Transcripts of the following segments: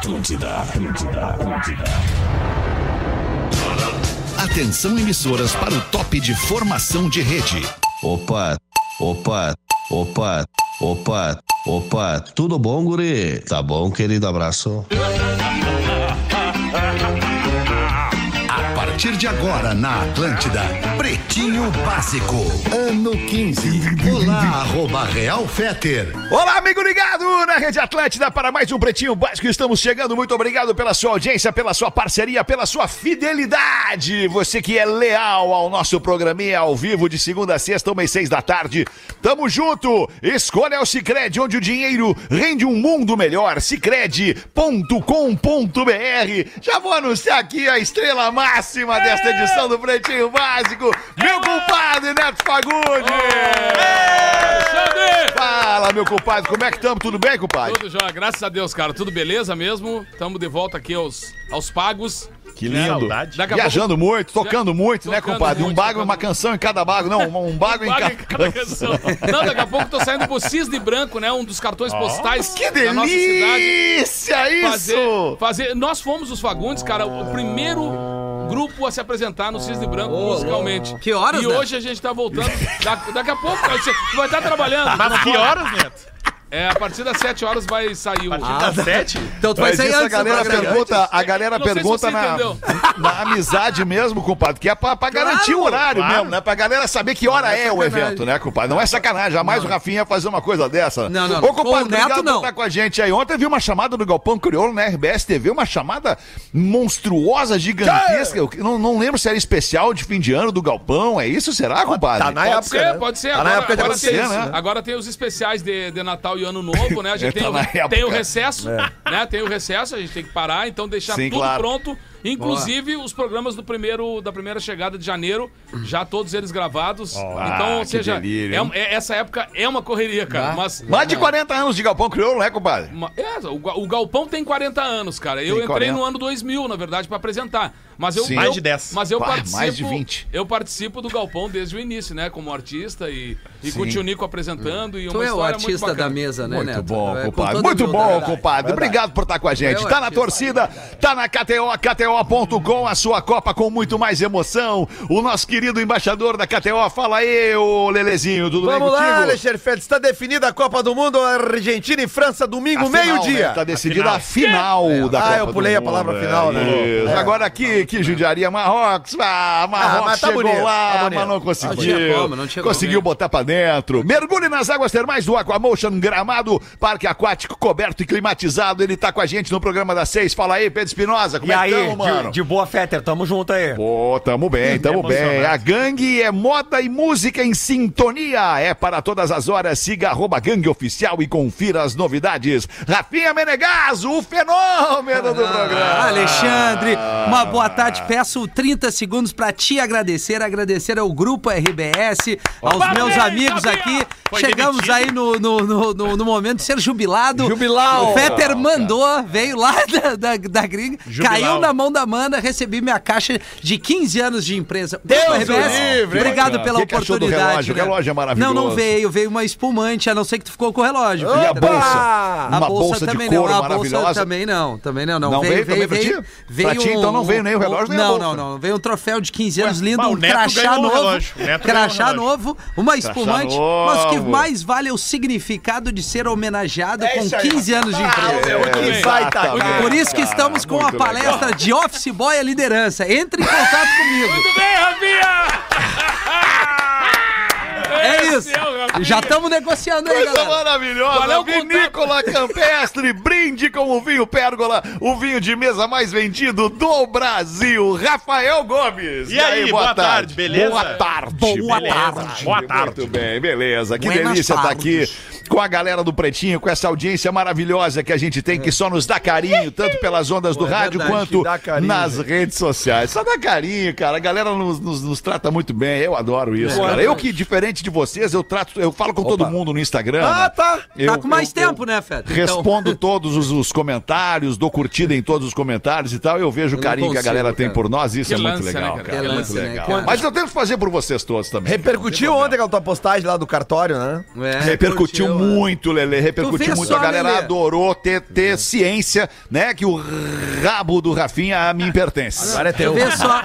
Atlântida, Atlântida, Atlântida. Atenção emissoras para o top de formação de rede. Opa, opa, opa, opa, opa. Tudo bom, guri? Tá bom, querido? Abraço. A partir de agora na Atlântida, Pretinho Básico, ano 15. Olá, arroba Real Feter. Olá, amigo ligado Rede Atlântida para mais um Pretinho Básico. Estamos chegando. Muito obrigado pela sua audiência, pela sua parceria, pela sua fidelidade. Você que é leal ao nosso programinha ao vivo de segunda a sexta, uma e seis da tarde. Tamo junto. Escolha o Cicred, onde o dinheiro rende um mundo melhor. Cicred.com.br. Já vou anunciar aqui a estrela máxima desta edição do Pretinho Básico. Meu compadre Neto Fagundes. Fala, meu compadre, como é que estamos? Tudo bem, compadre? Tudo jóia, graças a Deus, cara. Tudo beleza mesmo? Estamos de volta aqui aos, aos pagos. Que lindo. Viajando muito, tocando muito, né, Tocando compadre? um muito, bago, tocando uma canção em cada bago. Não, um bago em Paga cada, em cada canção. Não, daqui a pouco tô saindo pro Cisne Branco, né? Um dos cartões postais Que da nossa cidade. delícia isso! Fazer, fazer. Nós fomos os Fagundes, cara, o primeiro grupo a se apresentar no Cisne Branco musicalmente. Que horas, E Neto? hoje a gente tá voltando. Da- daqui a pouco, cara, você vai estar trabalhando. Mas que horas, Neto? É, a partir das 7 horas vai sair o. Das sete? Então tu vai sair a antes do galera pergunta, a galera Não pergunta na, na amizade mesmo, compadre, que é pra, pra garantir o horário claro. mesmo, né? Pra galera saber que hora é, o sacanagem. evento, né, compadre? Não é sacanagem, jamais o Rafinha ia fazer uma coisa dessa. Não, não, Ô, não. compadre, Com o Neto, obrigado não. por estar com a gente aí. Ontem eu vi uma chamada do Galpão Crioulo na RBS TV, uma chamada monstruosa, gigantesca. Eu não, não lembro se era especial de fim de ano do Galpão, é isso, será, compadre? Tá na Pode época, ser, né? pode ser. Tá na Agora, época de agora, tem, né? agora tem os especiais de, de Natal e Ano Novo, né? A gente tem, o, tem o recesso, né? Tem o recesso, a gente tem que parar, então deixar Sim, tudo claro. pronto. Inclusive os programas do primeiro, da primeira chegada de janeiro, já todos eles gravados. então, Ah, ou que seja, delírio, é- é- essa época é uma correria, cara. Mas, Mais de 40 anos de Galpão Crioulo, né, compadre? é, o, o Galpão tem 40 anos, cara. Eu Tem entrei 40. no ano 2000, na verdade, pra apresentar. Mas eu, Sim. eu- Mais de 10. Mas eu Pá, participo. mais de 20. Eu participo do Galpão desde o início, né? Como artista e, e com o Tio Nico apresentando. E Tu uma é o artista da mesa, né, Muito Neto? bom, É, com compadre. Muito bom, humildade. compadre. Obrigado por estar com a gente. Tá na artista. torcida, tá na KTO, KTO.com, a sua Copa com muito mais emoção. O nosso querido embaixador da KTO, fala aí, ô Lelezinho, tudo Vamos bem lá, contigo? Alexandre Félix. Está definida a Copa do Mundo, Argentina e França, domingo, A final, meio-dia. né? Tá decidida a final da Ah, Copa eu do pulei a Mundo, palavra é final, né? isso. É. Agora aqui, que judiaria Marrocos. Ah, Marrocos mas tá chegou bonito, lá, tá mas não conseguiu. Não tinha como, não tinha conseguiu como. botar pra dentro. Mergulhe nas águas termais do Aquamotion Gramado, parque aquático coberto e climatizado. Ele tá com a gente no programa das seis. Fala aí, Pedro Espinosa, como E é aí, que mano? de, de boa, Fetter, tamo junto aí. Pô, tamo bem, tamo bem. A gangue é moda e música em sintonia. É para todas as horas. Siga arroba gangue oficial e confira as novidades. Rafinha Menegaso, o fenômeno do programa. Ah, Alexandre, uma boa tarde. Peço 30 segundos pra te agradecer, agradecer ao Grupo RBS, aos meus Parabéns, amigos Gabriel! aqui. Foi Chegamos demitido? aí no, no, no, no- no momento de ser jubilado. Jubilau! O Fetter mandou, veio lá da, da, da gringa, Jubilau. caiu na mão da Mana, recebi minha caixa de 15 anos de empresa. Deus o livre, obrigado cara? pela O que que oportunidade. relógio? O né? relógio é maravilhoso. Não, não veio, veio uma espumante, a não ser que tu ficou com o relógio. E a bolsa? A Uma bolsa, bolsa de também couro não, a bolsa também não, também não, não. Não veio também pra ti? Pra ti, então não veio nem o relógio, nem a Não, bolsa. não, não, veio um troféu de 15 anos Ué, lindo, o um crachá um novo, relógio. O um crachá relógio. novo, uma espumante, mas o que mais vale é o significado de ser homenageado com isso aí. 15 anos de Ah, empresa. que exatamente, cara. Por isso que estamos com a palestra de Office Boy à liderança. Entre em contato comigo. Muito bem, Rafinha! É isso. É. Já estamos negociando aí, Coisa galera. maravilhosa, Qual é? Vinícola Campestre, brinde com o vinho Pérgola, o vinho de mesa mais vendido do Brasil, Rafael Gomes. E aí, boa tarde, beleza? Boa tarde. Boa beleza. tarde. Boa tarde. Muito bem, beleza. Que Buenas delícia estar aqui tardes. com a galera do Pretinho, com essa audiência maravilhosa que a gente tem, que só nos dá carinho, tanto pelas ondas do é rádio verdade, quanto carinho, nas gente. redes sociais. Só dá carinho, cara. A galera nos, nos- nos trata muito bem. Eu adoro isso, cara. Eu que, diferente de vocês, eu trato, eu falo com todo mundo no Instagram. Ah, né? tá. Eu- Tá com mais eu- eu tempo, né, Feta? Respondo todos os, os comentários, dou curtida em todos os comentários e tal. Eu vejo o carinho que a consigo, galera tem cara. por nós, isso Que é muito lance, né, legal, cara? cara. Que É muito lance, né? legal. Quando- Mas eu tento fazer por vocês todos também. Repercutiu ontem aquela tua postagem lá do cartório, né? É, Repercutiu curtiu. muito, Lelê, repercutiu muito. só, a galera Lelê. adorou ter, ter ciência, né, que o rabo do Rafinha a mim pertence. Agora é teu. vê só,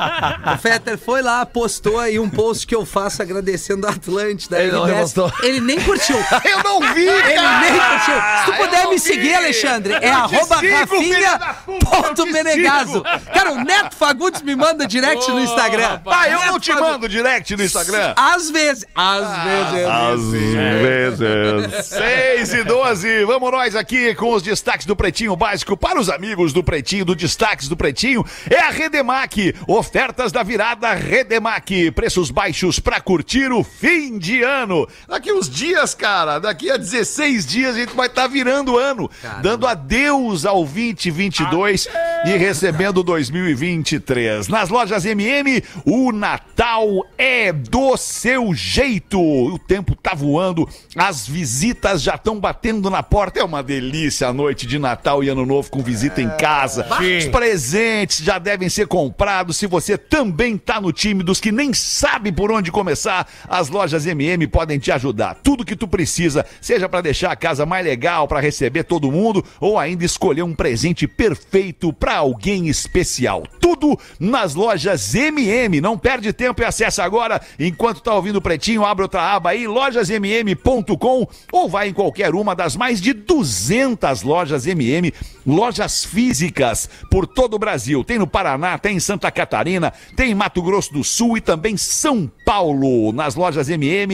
o Fetter foi lá, postou aí um post que eu faço agradecendo a Atlântida. Ele não desce-. Ele nem curtiu. Eu não vi, Ele cara! nem curtiu. Se tu puder não me vi. seguir, Alexandre, é arroba rafinha.menegaso. Cara, o Neto Fagundes me manda direct no Ô, Instagram. rapaz. Ah, eu não Neto te Fagundes. mando direct no Instagram. Às vezes. Às vezes. Às vezes. 6 e 12. Vamos nós aqui com os destaques do Pretinho Básico para os amigos do Pretinho, do Destaques do Pretinho. É a Redemac. Ofertas da virada Redemac. Preços baixos para curtir o fim de ano. Daqui uns dias, cara, daqui a 16 dias a gente vai estar virando ano. Dando adeus ao 2022 e recebendo 2023. Nas lojas MM, o Natal é do seu jeito. O tempo tá voando, as visitas já estão batendo na porta. É uma delícia a noite de Natal e Ano Novo com visita em casa. Os presentes já devem ser comprados. Se você também tá no time dos que nem sabe por onde começar, as lojas MM podem te ajudar. Tudo que tu precisa, seja para deixar a casa mais legal, para receber todo mundo ou ainda escolher um presente perfeito para alguém especial. Tudo nas lojas MM. Não perde tempo e acessa agora. Enquanto tá ouvindo o Pretinho, abre outra aba aí, lojasmm.com ou vai em qualquer uma das mais de 200 lojas MM, lojas físicas por todo o Brasil. Tem no Paraná, tem em Santa Catarina, tem em Mato Grosso do Sul e também São Paulo. Nas lojas MM,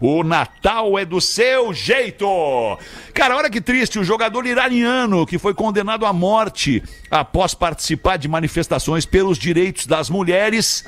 o Natal é do seu jeito. Cara, olha que triste, o jogador iraniano que foi condenado à morte após participar de manifestações pelos direitos das mulheres,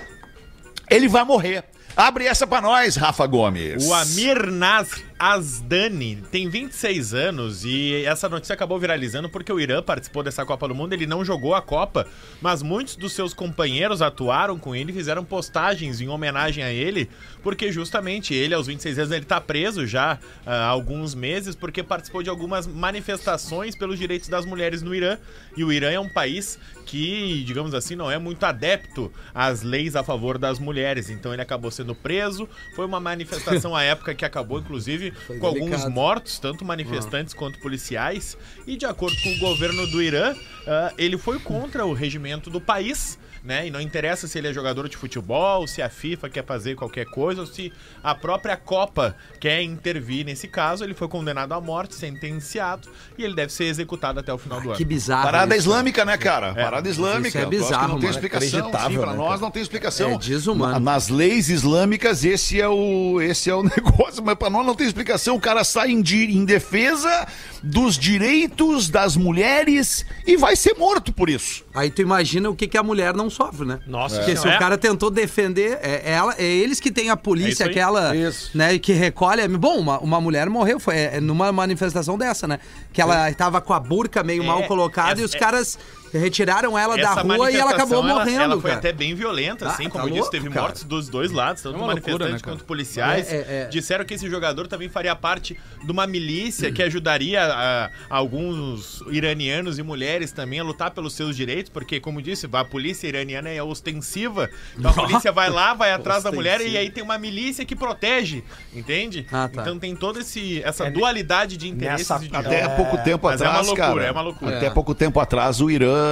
ele vai morrer. Abre essa pra nós, Rafa Gomes. O Amir Nasr Asdani tem 26 anos e essa notícia acabou viralizando porque o Irã participou dessa Copa do Mundo. Ele não jogou a Copa, mas muitos dos seus companheiros atuaram com ele e fizeram postagens em homenagem a ele, porque justamente ele, aos 26 anos, ele tá preso já ah, há alguns meses porque participou de algumas manifestações pelos direitos das mulheres no Irã. E o Irã é um país que, digamos assim, não é muito adepto às leis a favor das mulheres. Então ele acabou sendo preso. Foi uma manifestação à época que acabou, inclusive, com alguns delicado. mortos, tanto manifestantes quanto policiais. E de acordo com o governo do Irã, ah, ele foi contra o regimento do país. Né? E não interessa se ele é jogador de futebol, se a FIFA quer fazer qualquer coisa, ou se a própria Copa quer intervir nesse caso. Ele foi condenado à morte, sentenciado, e ele deve ser executado até o final do ano. Que bizarro. Parada isso. islâmica, né, cara? Parada islâmica. Isso é bizarro, não tem explicação. Sim, Inacreditável, pra né, nós cara? não tem explicação. É desumano. Na- Nas leis islâmicas, esse é o, esse é o negócio, mas pra nós não tem explicação. O cara sai em, em defesa dos direitos das mulheres e vai ser morto por isso. Aí tu imagina o que, que a mulher não sofre, né? Nossa Porque se o cara tentou defender, é, ela, é eles que têm a É polícia, isso aí. aquela, Isso. né, que recolhe. Bom, uma, uma mulher morreu, foi é, numa manifestação dessa, né? Que ela tava com a burca meio É, mal colocada e os caras retiraram ela da rua e ela acabou manifestação, morrendo, Ela foi cara. até bem violenta, assim, Ah, como tá eu disse, teve cara. mortes dos dois lados, tanto É loucura, manifestantes né, quanto policiais. É, é, é. Disseram que esse jogador também faria parte de uma milícia que ajudaria a, alguns iranianos e mulheres também a lutar pelos seus direitos, porque, como disse, a polícia iraniana é ostensiva. Então a polícia vai lá, vai atrás da mulher e aí tem uma milícia que protege, entende? Ah, tá. Então tem toda essa dualidade de interesses nessa- de Até há pouco tempo mas é uma atrás, loucura, cara. é uma loucura. Até pouco tempo atrás, o Irã,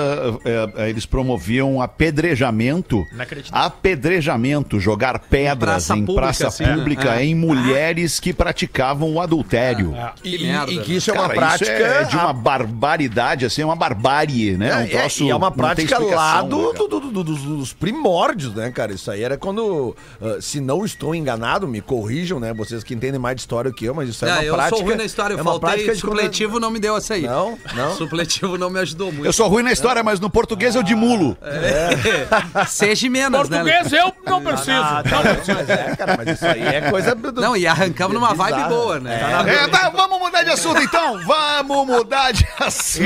é, é, eles promoviam apedrejamento. Apedrejamento, jogar pedras praça em pública, praça assim, pública é. em mulheres que praticavam o adultério. E, Que e que isso é uma Cara, prática. é de uma barbaridade, assim, é uma barbárie, né? um É, troço e é uma prática lá do, né, do- do- do- dos, dos primórdios, né, cara? Isso aí era quando, ah, se não estou enganado, me corrijam, né? Vocês que entendem mais de história que eu, mas isso é uma eu prática. sou ruim na história, eu é faltei, supletivo não me deu essa aí. Não, não. Supletivo não me ajudou muito. Eu sou ruim na história, mas no português eu dimulo. Seja menos, né? Português eu não preciso. Não preciso. Mas é, cara, mas isso aí é coisa. do- Não, e arrancamos numa vibe boa, né? É, tá, vamos mudar de assunto então. Vamos mudar de assunto.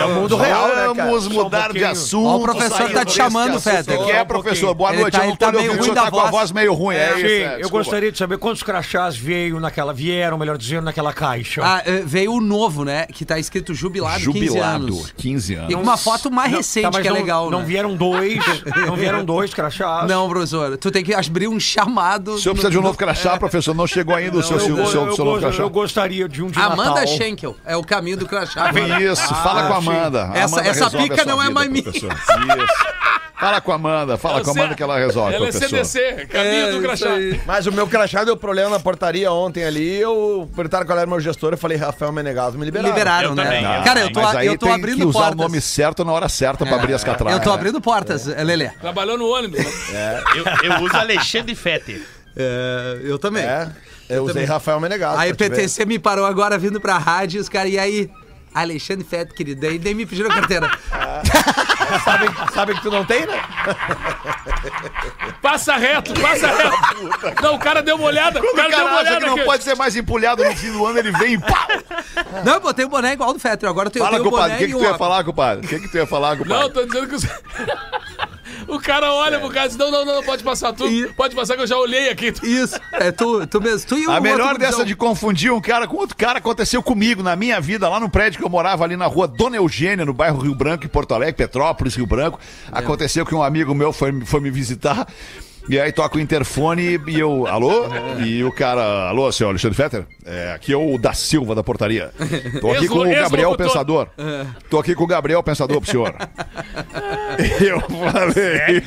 É o mundo real, né, cara? Vamos Só um mudar de assunto. Ó, o professor tá te chamando. O que é, professor? Boa Ele noite. tá- eu não ele tá pude meio ouvir, o ruim senhor da tá com a voz. voz meio ruim. É, Sim, isso, é, eu gostaria de saber quantos crachás veio naquela. Vieram, melhor dizendo, naquela caixa. Ah, eh, veio o novo, né? Que tá escrito jubilado, 15 Jubilado, anos. 15 anos. E uma foto mais Não, recente, tá, que é não, legal, Não né? vieram dois, não vieram dois crachás. Não, professor. Tu tem que abrir um chamado. O senhor precisa de um novo crachá, professor. Não chegou ainda o seu, eu, seu, seu, eu seu novo crachá. eu gostaria de um de Amanda Natal. Schenkel. É o caminho do crachá. Isso, fala com a Amanda. Essa- Amanda essa pica não é mais minha. Isso. Fala com a Amanda, fala Eu com a sei- Amanda que ela resolve, Ela é professor. CDC, caminho É, do crachá. Mas o meu crachá deu problema na portaria ontem ali. Eu perguntaram qual era o meu gestor. Eu falei, Rafael Menegaso, me liberaram. Liberaram, Eu né? também, eu Cara, eu tô, Mas aí eu tô tem abrindo que usar portas. o nome certo na hora certa pra abrir as catracas. Eu tô né? abrindo portas, Lelê. Trabalhou no ônibus. né? Eu, eu uso Alexandre Fetter. É, eu também. É, eu usei Rafael Menegaso. Aí pra te ver. PTC me parou agora vindo pra rádio, os caras, e aí? Alexandre Feto, querido, aí nem me pediram carteira. Sabe, sabe que tu não tem, né? Passa reto, passa reto. Não, o cara deu uma olhada. O Quando cara o deu cara uma acha olhada que não aqui. pode ser mais empulhado no fim do ano, ele vem e pau! Não, eu botei o boné igual do Fetter, agora eu tenho, eu Fala, tenho o compadre, boné o que, que tu um ia falar, compadre? O que, que tu ia falar, compadre? Não, tô dizendo que os... O cara olha pro cara e diz, não, não, não, pode passar tudo. E- Pode passar que eu já olhei aqui. Isso, é tu, tu mesmo. Tu e o A melhor dessa de confundir um cara com outro cara aconteceu comigo na minha vida, lá no prédio que eu morava, ali na rua Dona Eugênia, no bairro Rio Branco, em Porto Alegre, Petrópolis, Rio Branco. Aconteceu que um amigo meu foi, foi me visitar. E aí toca o interfone e eu, alô? E o cara, alô, senhor Alexandre Fetter? É, aqui é o da Silva da portaria. Tô aqui com o Gabriel. Pensador. Tô aqui com o Gabriel Pensador pro senhor. Eu falei.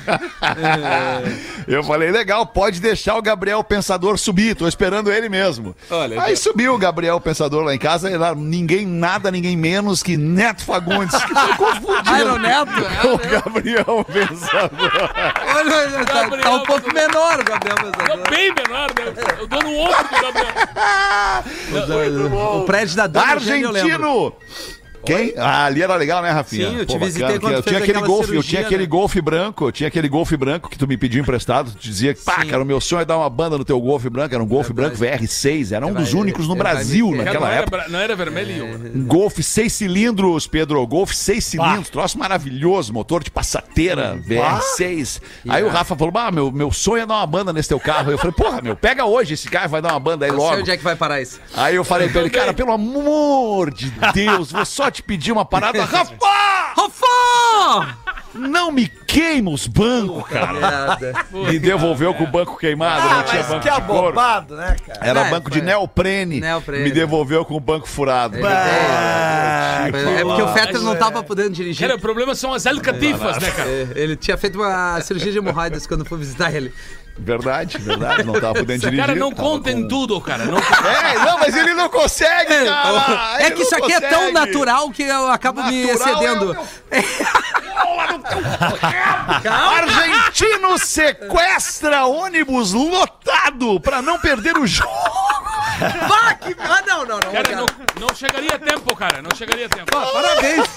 Eu falei, legal, pode deixar o Gabriel Pensador subir, tô esperando ele mesmo. Olha, Aí subiu o Gabriel Pensador lá em casa, e lá, ninguém nada, ninguém menos que Neto Fagundes, que foi confundido o Neto? com o Gabriel Pensador. Olha, tá, Gabriel tá um pouco Pensador. menor o Gabriel Não, Pensador. bem menor, né? Eu dou no ombro do Gabriel. O prédio da Dona Eugênia. Argentino! Quem? Ah, ali era legal, né, Rafinha? Sim, eu te Pô, visitei bacana, quando eu fez tinha aquele golfe, eu cirurgia, tinha aquele né? golfe branco, eu tinha aquele golfe branco que tu me pediu emprestado, tu dizia que, pá, Sim. cara, o meu sonho é dar uma banda no teu golfe branco, era um golfe branco VR6, era um dos únicos no é, Brasil naquela era, época. não era vermelho. Um Golfe seis cilindros, Pedro. Golfe seis cilindros, troço maravilhoso, motor de passateira, VR6. Aí o Rafa falou: Ah, meu, meu sonho é dar uma banda nesse teu carro. Eu falei, porra, meu, pega hoje esse carro e vai dar uma banda aí Não sei logo. onde é que vai parar isso. Aí eu falei pra ele, cara, pelo amor de Deus, vou só te pedir uma parada. Rafa! Rafa! Não me queima os bancos, cara. Me devolveu com o banco queimado, não tinha banco de couro. abobado, né, cara? Era Ah, banco foi- de neoprene. Neoprene. Me devolveu com o banco furado. É porque o Fetter não tava podendo dirigir. Cara, o problema são as alcatifas, né, cara? É, Ele tinha feito uma cirurgia de hemorroidas quando fui visitar ele. Verdade, verdade. Não tava podendo dirigir. Cara, não contem com- tudo, cara. Não... É, não, mas ele não consegue, cara. É Ele que isso aqui é tão consegue. natural que eu acabo me Natural excedendo. é Argentino sequestra ônibus lotado pra não perder o jogo. Bah, que- Ah, não, não, não. Cara, cara. não, não chegaria a tempo, cara. Não chegaria a tempo. Parabéns.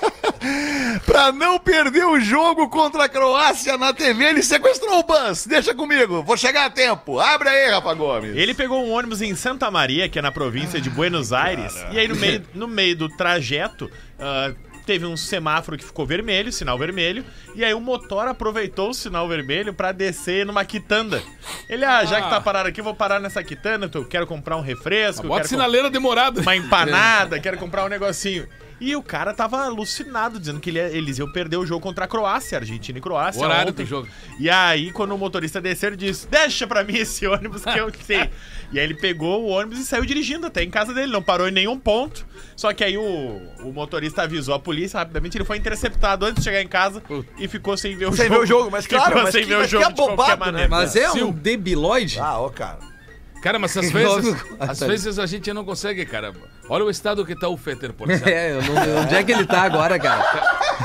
Pra não perder o jogo contra a Croácia na TV, ele sequestrou o bus. Deixa comigo, vou chegar a tempo. Abre aí, Rafa Gomes. Ele pegou um ônibus em Santa Maria, que é na província de Buenos Aires, e aí no meio, no meio do trajeto. ah, Teve um semáforo que ficou vermelho, sinal vermelho, e aí o motor aproveitou o sinal vermelho pra descer numa quitanda. Ele, ah, já que tá parado aqui, eu vou parar nessa quitanda, eu quero comprar um refresco, Bota quero com- sinaleira demorada. uma empanada, quero comprar um negocinho. E o cara tava alucinado, dizendo que ele eles iam perder o jogo contra a Croácia, Argentina e Croácia. O horário ontem. do jogo. E aí, quando o motorista desceu, ele disse: Deixa pra mim esse ônibus que eu sei. e aí ele pegou o ônibus e saiu dirigindo até em casa dele, não parou em nenhum ponto. Só que aí o, o motorista avisou a polícia rapidamente, ele foi interceptado antes de chegar em casa e ficou sem ver o Sem jogo. ver o jogo, mas claro, ficou mas sem que- ver o mas que jogo de qualquer né? maneira. Mas é um debiloide. Ah, ô, cara. Cara, mas às vezes, às vezes a gente não consegue, cara. Olha o estado que tá o Fetter, por exemplo. É, eu não, onde é que ele tá agora, cara?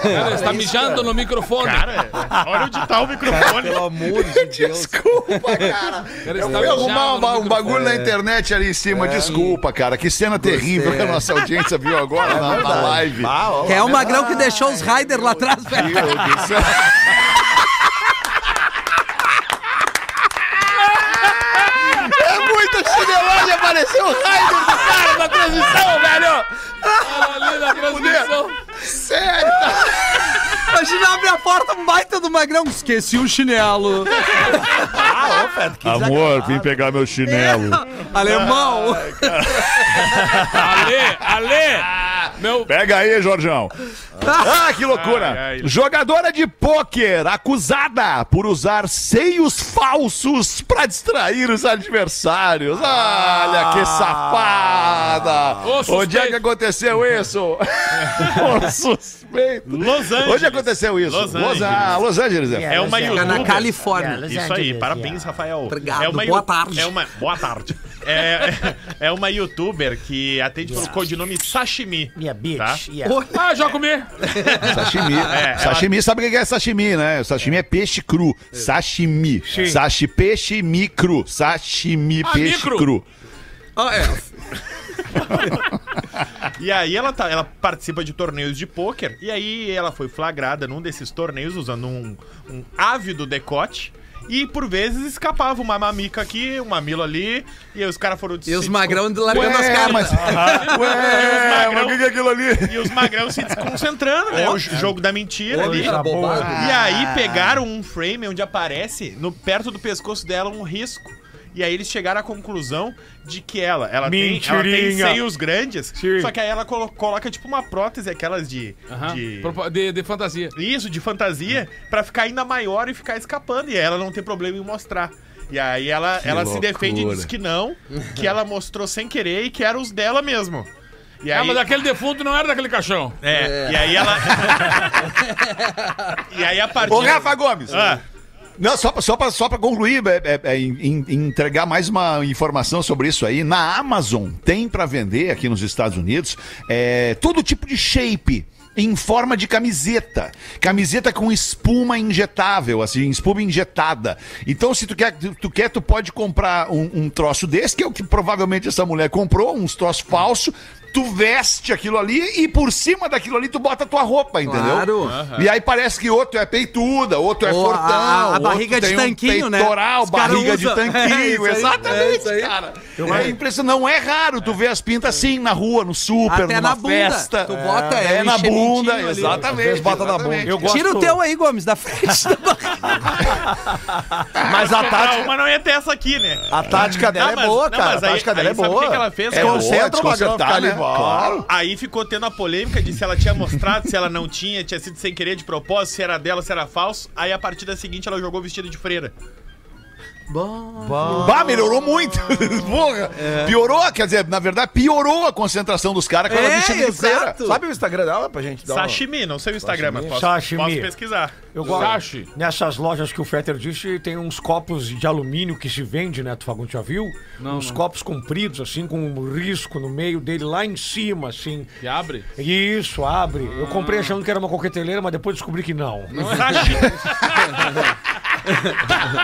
Cara, está mijando no microfone. Cara, olha onde tá o microfone. Pelo amor de Deus. Desculpa, cara. Cara, Eu fui arrumar mijando um, um bagulho na internet ali em cima. Desculpa, cara. Que cena terrível que a nossa audiência viu agora na, na live. Ah, ó, é o magrão que deixou os Riders lá atrás, velho. Meu Deus do céu. É muita apareceu o Raider do cara na transmissão, velho! Ali na transmissão. Sério, tá? Imagina abre a porta, um baita do magrão. Esqueci o chinelo. Ah, ô, Feto, que Amor, vim pegar meu chinelo. Alemão. Ale, Ale! Meu, Pega aí, Jorjão. Ah, que loucura. Ai, ai. Jogadora de pôquer acusada por usar seios falsos pra distrair os adversários. Olha que safada. Ô. Onde é que aconteceu isso? Ô, suspeito. Los Angeles. Onde aconteceu isso? Los Los, Angeles. ah, Los Angeles. É. É uma Fica na youtuber. Califórnia. Isso aí, parabéns, Rafael. Obrigado, É uma boa tarde. É uma, boa tarde. É, é uma youtuber que atende pelo codinome Sashimi. Minha bitch. Tá? Yeah. ah, já comi. Sashimi. É, sashimi, sabe o que é sashimi, né? Sashimi é peixe cru. Sashimi. Sashi, peixe mi cru. Sashimi, Ah, peixe micro. cru. Ah, é. E aí ela, tá, ela participa de torneios de pôquer. E aí ela foi flagrada num desses torneios usando um, um ávido decote. E por vezes escapava uma mamica aqui, um mamilo ali. E aí os caras foram... E os magrão largando as Ué, cartas. mas... Ué, mas o que é aquilo ali? E os magrão se desconcentrando, né? O jogo da mentira ali. Tá. E aí pegaram um frame onde aparece no perto do pescoço dela um risco. E aí eles chegaram à conclusão de que ela, ela, tem, ela tem seios grandes, Sim. só que aí ela colo- coloca tipo uma prótese, aquelas de. De... De, de fantasia. Isso, de fantasia, pra ficar ainda maior e ficar escapando. E ela não tem problema em mostrar. E aí ela, ela se defende e diz que não, que ela mostrou sem querer e que eram os dela mesmo. E Ah, aí, mas aquele defunto não era daquele caixão. é, e aí ela. e aí a partir. Ô, Rafa Gomes. Ah, Não, só pra, só só concluir, é, é, é, em- entregar mais uma informação sobre isso aí. Na Amazon tem pra vender aqui nos Estados Unidos é, todo tipo de shape. Em forma de camiseta. Camiseta com espuma injetável, assim, espuma injetada. Então, se tu quer, tu, quer, tu pode comprar um, um troço desse, que é o que provavelmente essa mulher comprou, uns troços falsos. Tu veste aquilo ali e por cima daquilo ali tu bota a tua roupa, entendeu? Claro. E aí parece que outro é peituda, outro é Ou fortão. a- a outro barriga de tem tanquinho, um né? peitoral, cara barriga usa. de tanquinho. É é exatamente, aí. cara. É impressionante. Não é raro tu ver as pintas assim na rua, no super, Até numa na bunda. festa. Tu bota, é, é, na bunda, ali. exatamente. Bota na exatamente. bunda. Eu gosto- Tira o teu aí, Gomes, da frente da barriga. Mas a tática, mas não ia ter essa aqui, né? a tática dela Não, é mas- boa, não, cara. mas a aí- tática dela aí é sabe o boa. que que ela fez? É É boa, concentra o magrão, desconcertar, fica ali. Claro. Aí ficou tendo a polêmica de se ela tinha mostrado, se ela não tinha, tinha sido sem querer de propósito, se era dela, se era falso. Aí a partida seguinte ela jogou vestida de freira. Bah, melhorou muito. Porra. Piorou, quer dizer, na verdade, piorou a concentração dos caras com ela É, vestida de freira. Sabe o Instagram dela pra gente dar uma... Sashimi, não sei o Instagram, mas posso, Sashimi. posso pesquisar. Eu gosto. Sashi. Nessas lojas que o Fetter disse, tem uns copos de alumínio que se vende, né? Tu Fagundes já viu? uns copos compridos, assim, com um risco no meio dele, lá em cima, assim. Que abre. Isso, abre. Eu comprei achando que era uma coqueteleira, mas depois descobri que não. Sashimi.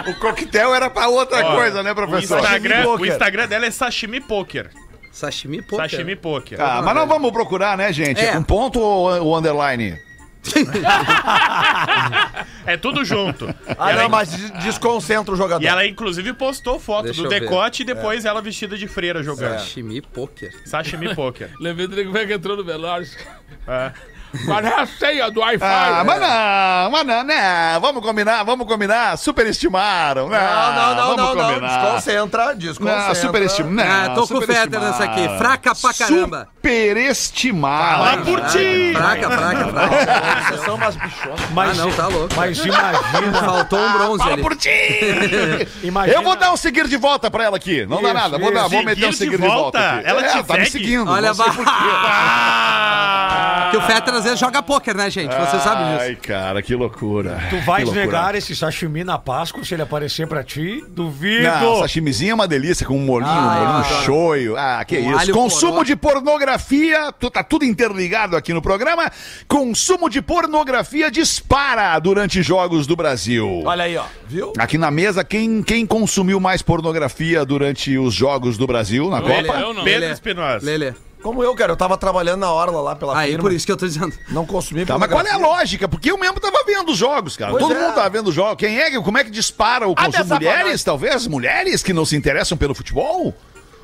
O coquetel era pra outra coisa, né, O professor? Instagram, o Poker. Instagram dela é Sashimi Poker. Sashimi, pô. Sashimi Poker. Ah, mas não vamos procurar, né, gente? É É. com ponto ou, ou underline? É tudo junto. Ah, ela, não, mas des- desconcentra o jogador. e ela, inclusive, postou foto Deixa do eu ver. decote e depois ela vestida de freira jogando. Sashimi Poker. Sashimi Poker. Lembrei do velho que entrou no velório. É. Mas é a senha do Wi-Fi. Ah, mas não, mas não, né? Vamos combinar, vamos combinar. Superestimaram. Não, Não, não, não, vamos não, não. combinar. Desconcentra, desconcentra. Não, superestimaram. Ah, tô com o Fetter nessa aqui. Fraca pra caramba. Superestimaram. Fala por ti! Fraca, fraca, fraca. Vocês são umas bichonas. Mas, Ah, não, tá louco. Mas imagina, Faltou um bronze Fala ali. por ti! imagina. Eu vou dar um seguir de volta pra ela aqui. Não dá nada. Vou, dar, vou meter um Seguir de de volta. volta? aqui. Ela é, te tá me segue? seguindo. Olha, não sei. Ah! Que o Fetter às vezes joga pôquer, né, gente? Você sabe disso. Ai, cara, que loucura. Tu vais loucura. negar esse sashimi na Páscoa se ele aparecer pra ti? Duvido. Não, sashimizinho é uma delícia, com um molinho, Ah, um molinho adoro. shoyu. Ah, que Com isso. Consumo poró. de pornografia, tu, tá tudo interligado aqui no programa. Consumo de pornografia dispara durante jogos do Brasil. Olha aí, ó. Viu? Aqui na mesa, quem, quem consumiu mais pornografia durante os jogos do Brasil na Copa? eu não. Pedro. Espinosa. Lelê. Como eu, cara. Eu tava trabalhando na hora lá pela Aí, firma. por isso que eu tô dizendo. Não consumi Tá, mas qual é a lógica? Porque eu mesmo tava vendo os jogos, cara. Pois Todo é. mundo tava vendo os jogos. Quem é? que- Como é que dispara o consumo? dessa pra Mulheres, talvez? Mulheres que não se interessam pelo futebol?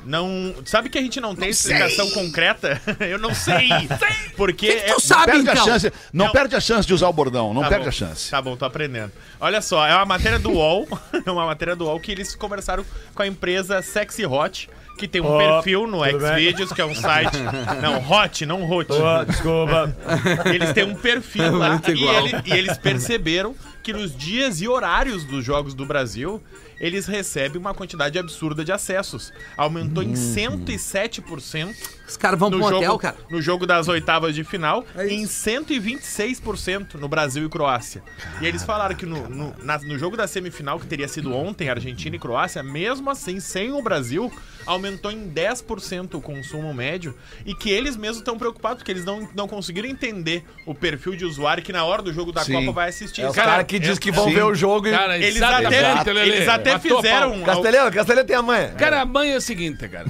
Não. Sabe que a gente não tem explicação concreta? Eu não sei. Porque. O que, que é- tu sabe, perde então? a chance, não, Não. perde a chance de usar o bordão, não Tá perde bom. a chance. Tá bom, tô aprendendo. Olha só, é uma matéria do UOL, é uma matéria do UOL que eles conversaram com a empresa Sexy Hot, que tem um Ó, perfil no? Xvideos, que é um site. Não, Hot, não Hot. Ó, desculpa. Eles têm um perfil lá muito e, ele- e eles perceberam que nos dias e horários dos jogos do Brasil, eles recebem uma quantidade absurda de acessos. Aumentou em 107% Os caras vão pro no hotel, jogo, cara. no jogo das oitavas de final É em 126% no Brasil e Croácia. E eles falaram que no, no, na- no jogo da semifinal, que teria sido ontem, Argentina e Croácia, mesmo assim, sem o Brasil, aumentou em 10% o consumo médio e que eles mesmos estão preocupados, porque eles não, não conseguiram entender o perfil de usuário que na hora do jogo da Sim. Copa vai assistir. É os Cara, que diz que vão sim. ver o jogo e. Cara, eles até, eles até fizeram... Castelhano, Castelhano tem a manha. Cara, a mãe é o seguinte, cara.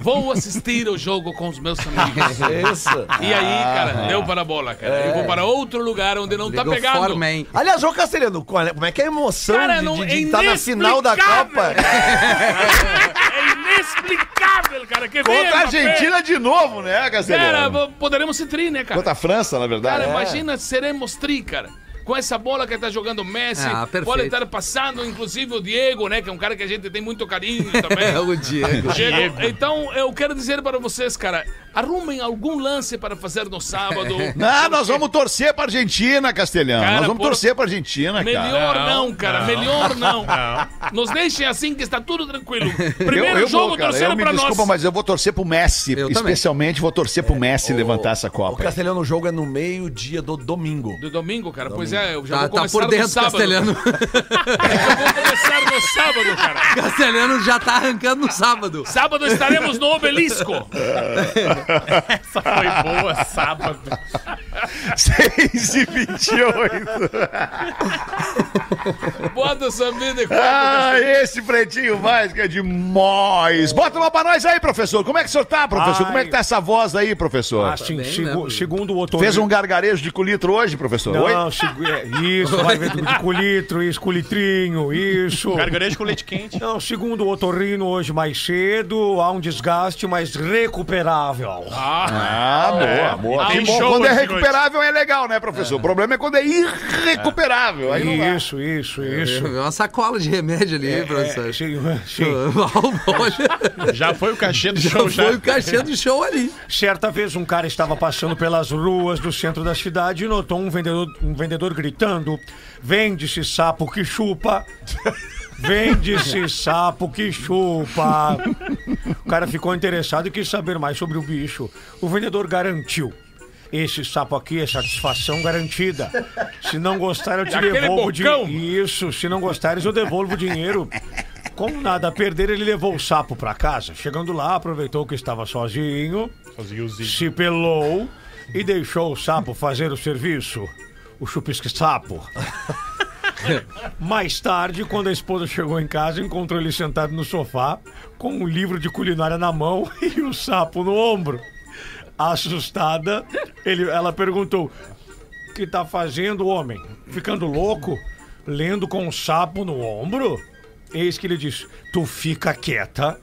Vou assistir o jogo com os meus amigos. Isso. E aí, cara, deu para a bola, cara. Eu vou para outro lugar onde não tá Ligou pegando. Foreman. Aliás, ô Castelhano, é- como é que é a emoção Cara, de- não- de é estar na final da. Copa? É inexplicável, cara. Que Contra a. Argentina de novo, né, Cara, Castelhano? vo- poderemos ser tri, né, cara? Contra a França, na verdade. Cara, É. imagina, seremos tri, cara. Com essa bola que tá jogando o Messi, Ah, perfeito. pode estar passando, inclusive, o Diego, né? Que é um cara que a gente tem muito carinho também. É o Diego. Diego. Então, eu quero dizer para vocês, cara, arrumem algum lance para fazer no sábado. Não, nós vamos torcer pra Argentina, Castelhano. Cara, nós vamos por- torcer pra Argentina, cara. Melhor não, Não, cara, não. melhor não. Nos deixem assim que está tudo tranquilo. Primeiro eu, eu jogo vou, cara, torcendo pra desculpa, nós. mas eu vou torcer pro Messi. Eu também. especialmente vou torcer pro Messi levantar essa O Copa. Castelhano, o jogo é no meio-dia do domingo. Do domingo, cara. Pois é, eu já Tá, vou tá começar por dentro, sábado. Castelhano. Eu vou começar no sábado, cara. Castelhano já tá arrancando no sábado. Sábado estaremos no Obelisco. Essa foi boa, sábado. 6 e 28. Bota o corpo. Ah, esse pretinho básico é demais. Bota uma pra nós aí, professor. Como é que o senhor tá, professor? Ai. Como é que tá essa voz aí, professor? Assim, bem, segu- né? segundo o otorrino... Fez um gargarejo de colitro hoje, professor? Oi? Não, segu- é, isso, vai ver de colitro, isso, colitrinho, isso. Gargarejo com leite quente. Não, segundo o otorrino, hoje mais cedo, há um desgaste mais recuperável. Ah, boa, boa. E Que tem bom, quando é de recuperável é legal, né, professor? O problema é quando é irrecuperável. Aí não dá. Isso, isso, isso. É uma sacola de remédio ali, professor. É, sim, sim. Já foi o cachê do Já show, já. foi o cachê do show ali. Certa vez um cara estava passando pelas ruas do centro da cidade e notou um vendedor, um vendedor gritando: Vende-se sapo que chupa. Vende-se sapo que chupa. O cara ficou interessado e quis saber mais sobre o bicho. O vendedor garantiu. Esse sapo aqui é satisfação garantida. Se não gostar, eu te Aquele devolvo dinheiro. Isso, se não gostares, eu devolvo o dinheiro. Como nada a perder, ele levou o sapo pra casa. Chegando lá, aproveitou que estava sozinho, se pelou e deixou o sapo fazer o serviço. O chupisque sapo. Mais tarde, quando a esposa chegou em casa, encontrou ele sentado no sofá, com um livro de culinária na mão e o sapo no ombro. Assustada, ele, ela perguntou: O que tá fazendo, homem? Ficando louco? Lendo com um sapo no ombro? Eis que ele disse: Tu fica quieta.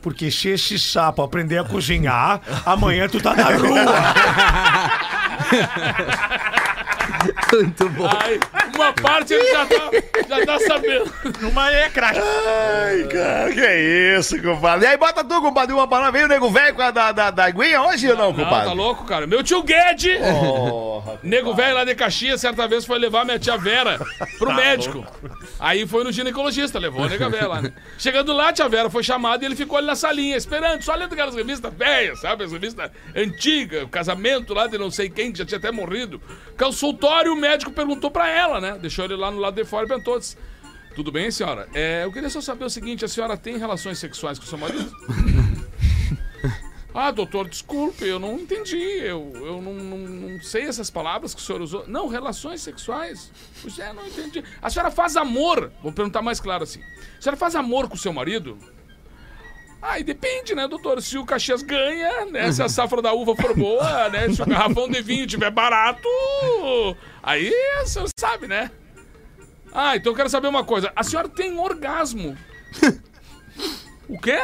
Porque se esse sapo aprender a cozinhar, amanhã tu tá na rua. Muito bom. Ai, uma parte ele já tá, já tá sabendo. Uma é craque. Ai, cara, que isso, compadre. E aí, bota tu, compadre, uma nós. Veio o nego velho com a da, da, da aguinha hoje ou não, Não, compadre? tá louco, cara. Meu tio Guedes, nego velho lá de Caxias, certa vez foi levar minha tia Vera pro médico. Aí foi no ginecologista, levou a nega velha lá, né? Chegando lá, a tia Vera foi chamada e ele ficou ali na salinha, esperando, só lendo aquelas revistas velhas, sabe? As revistas antigas, o casamento lá de não sei quem, que já tinha até morrido. Consultório, o médico perguntou pra ela, né? Deixou ele lá no lado de fora e perguntou. disse, Tudo bem, senhora? É, eu queria só saber o seguinte: a senhora tem relações sexuais com seu marido? Ah, doutor, desculpe, eu não entendi. Eu, eu não, não, não sei essas palavras que o senhor usou. Não, relações sexuais. Pois é, não entendi. A senhora faz amor. Vou perguntar mais claro assim. A senhora faz amor com o seu marido? Aí depende, né, doutor? Se o Caxias ganha, né? Se a safra da uva for boa, né? Se o garrafão de vinho tiver barato, aí o senhor sabe, né? Ah, então eu quero saber uma coisa. A senhora tem orgasmo? o quê?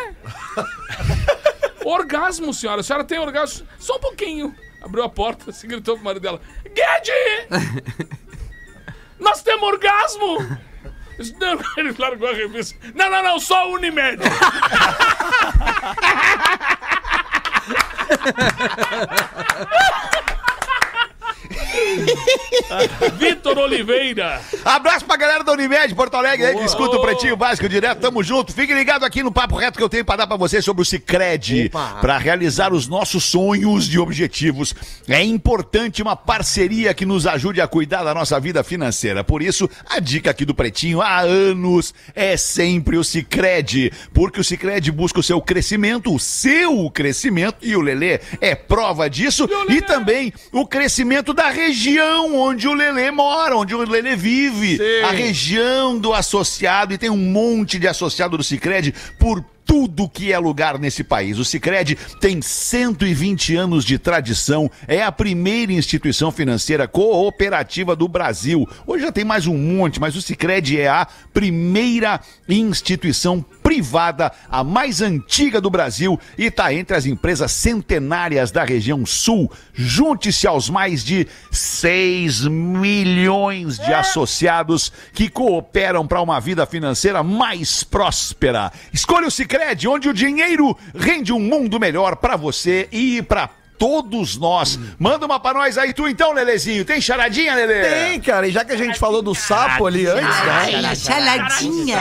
Orgasmo, senhora. A senhora tem orgasmo? Só um pouquinho. Abriu a porta, se gritou pro marido dela. Guedes! Nós temos orgasmo! Disse, Não, ele largou a revista. Não, não, não, só Unimed. Vitor Oliveira. Abraço pra galera da Unimed Porto Alegre aí que escuta o Pretinho Básico direto. Tamo junto. Fique ligado aqui no papo reto que eu tenho pra dar pra você sobre o Cicred. Pra realizar os nossos sonhos e objetivos, é importante uma parceria que nos ajude a cuidar da nossa vida financeira. Por isso, a dica aqui do Pretinho há anos é sempre o Cicred. Porque o Cicred busca o seu crescimento, o seu crescimento, e o Lelê é prova disso. E também o crescimento da região onde o Lelê mora, onde o Lelê vive. A região do associado, e tem um monte de associado do Cicred por tudo que é lugar nesse país. O Cicred tem 120 anos de tradição, é a primeira instituição financeira cooperativa do Brasil. Hoje já tem mais um monte, mas o Cicred é a primeira instituição privada, a mais antiga do Brasil e está entre as empresas centenárias da região sul. Junte-se aos mais de 6 milhões de associados que cooperam para uma vida financeira mais próspera. Escolha o Cicred, onde o dinheiro rende um mundo melhor para você e para todos nós. Manda uma pra nós aí, tu então, Lelezinho. Tem charadinha, Lele? Tem, cara, e já que a gente falou do sapo ali antes, né? Charadinha.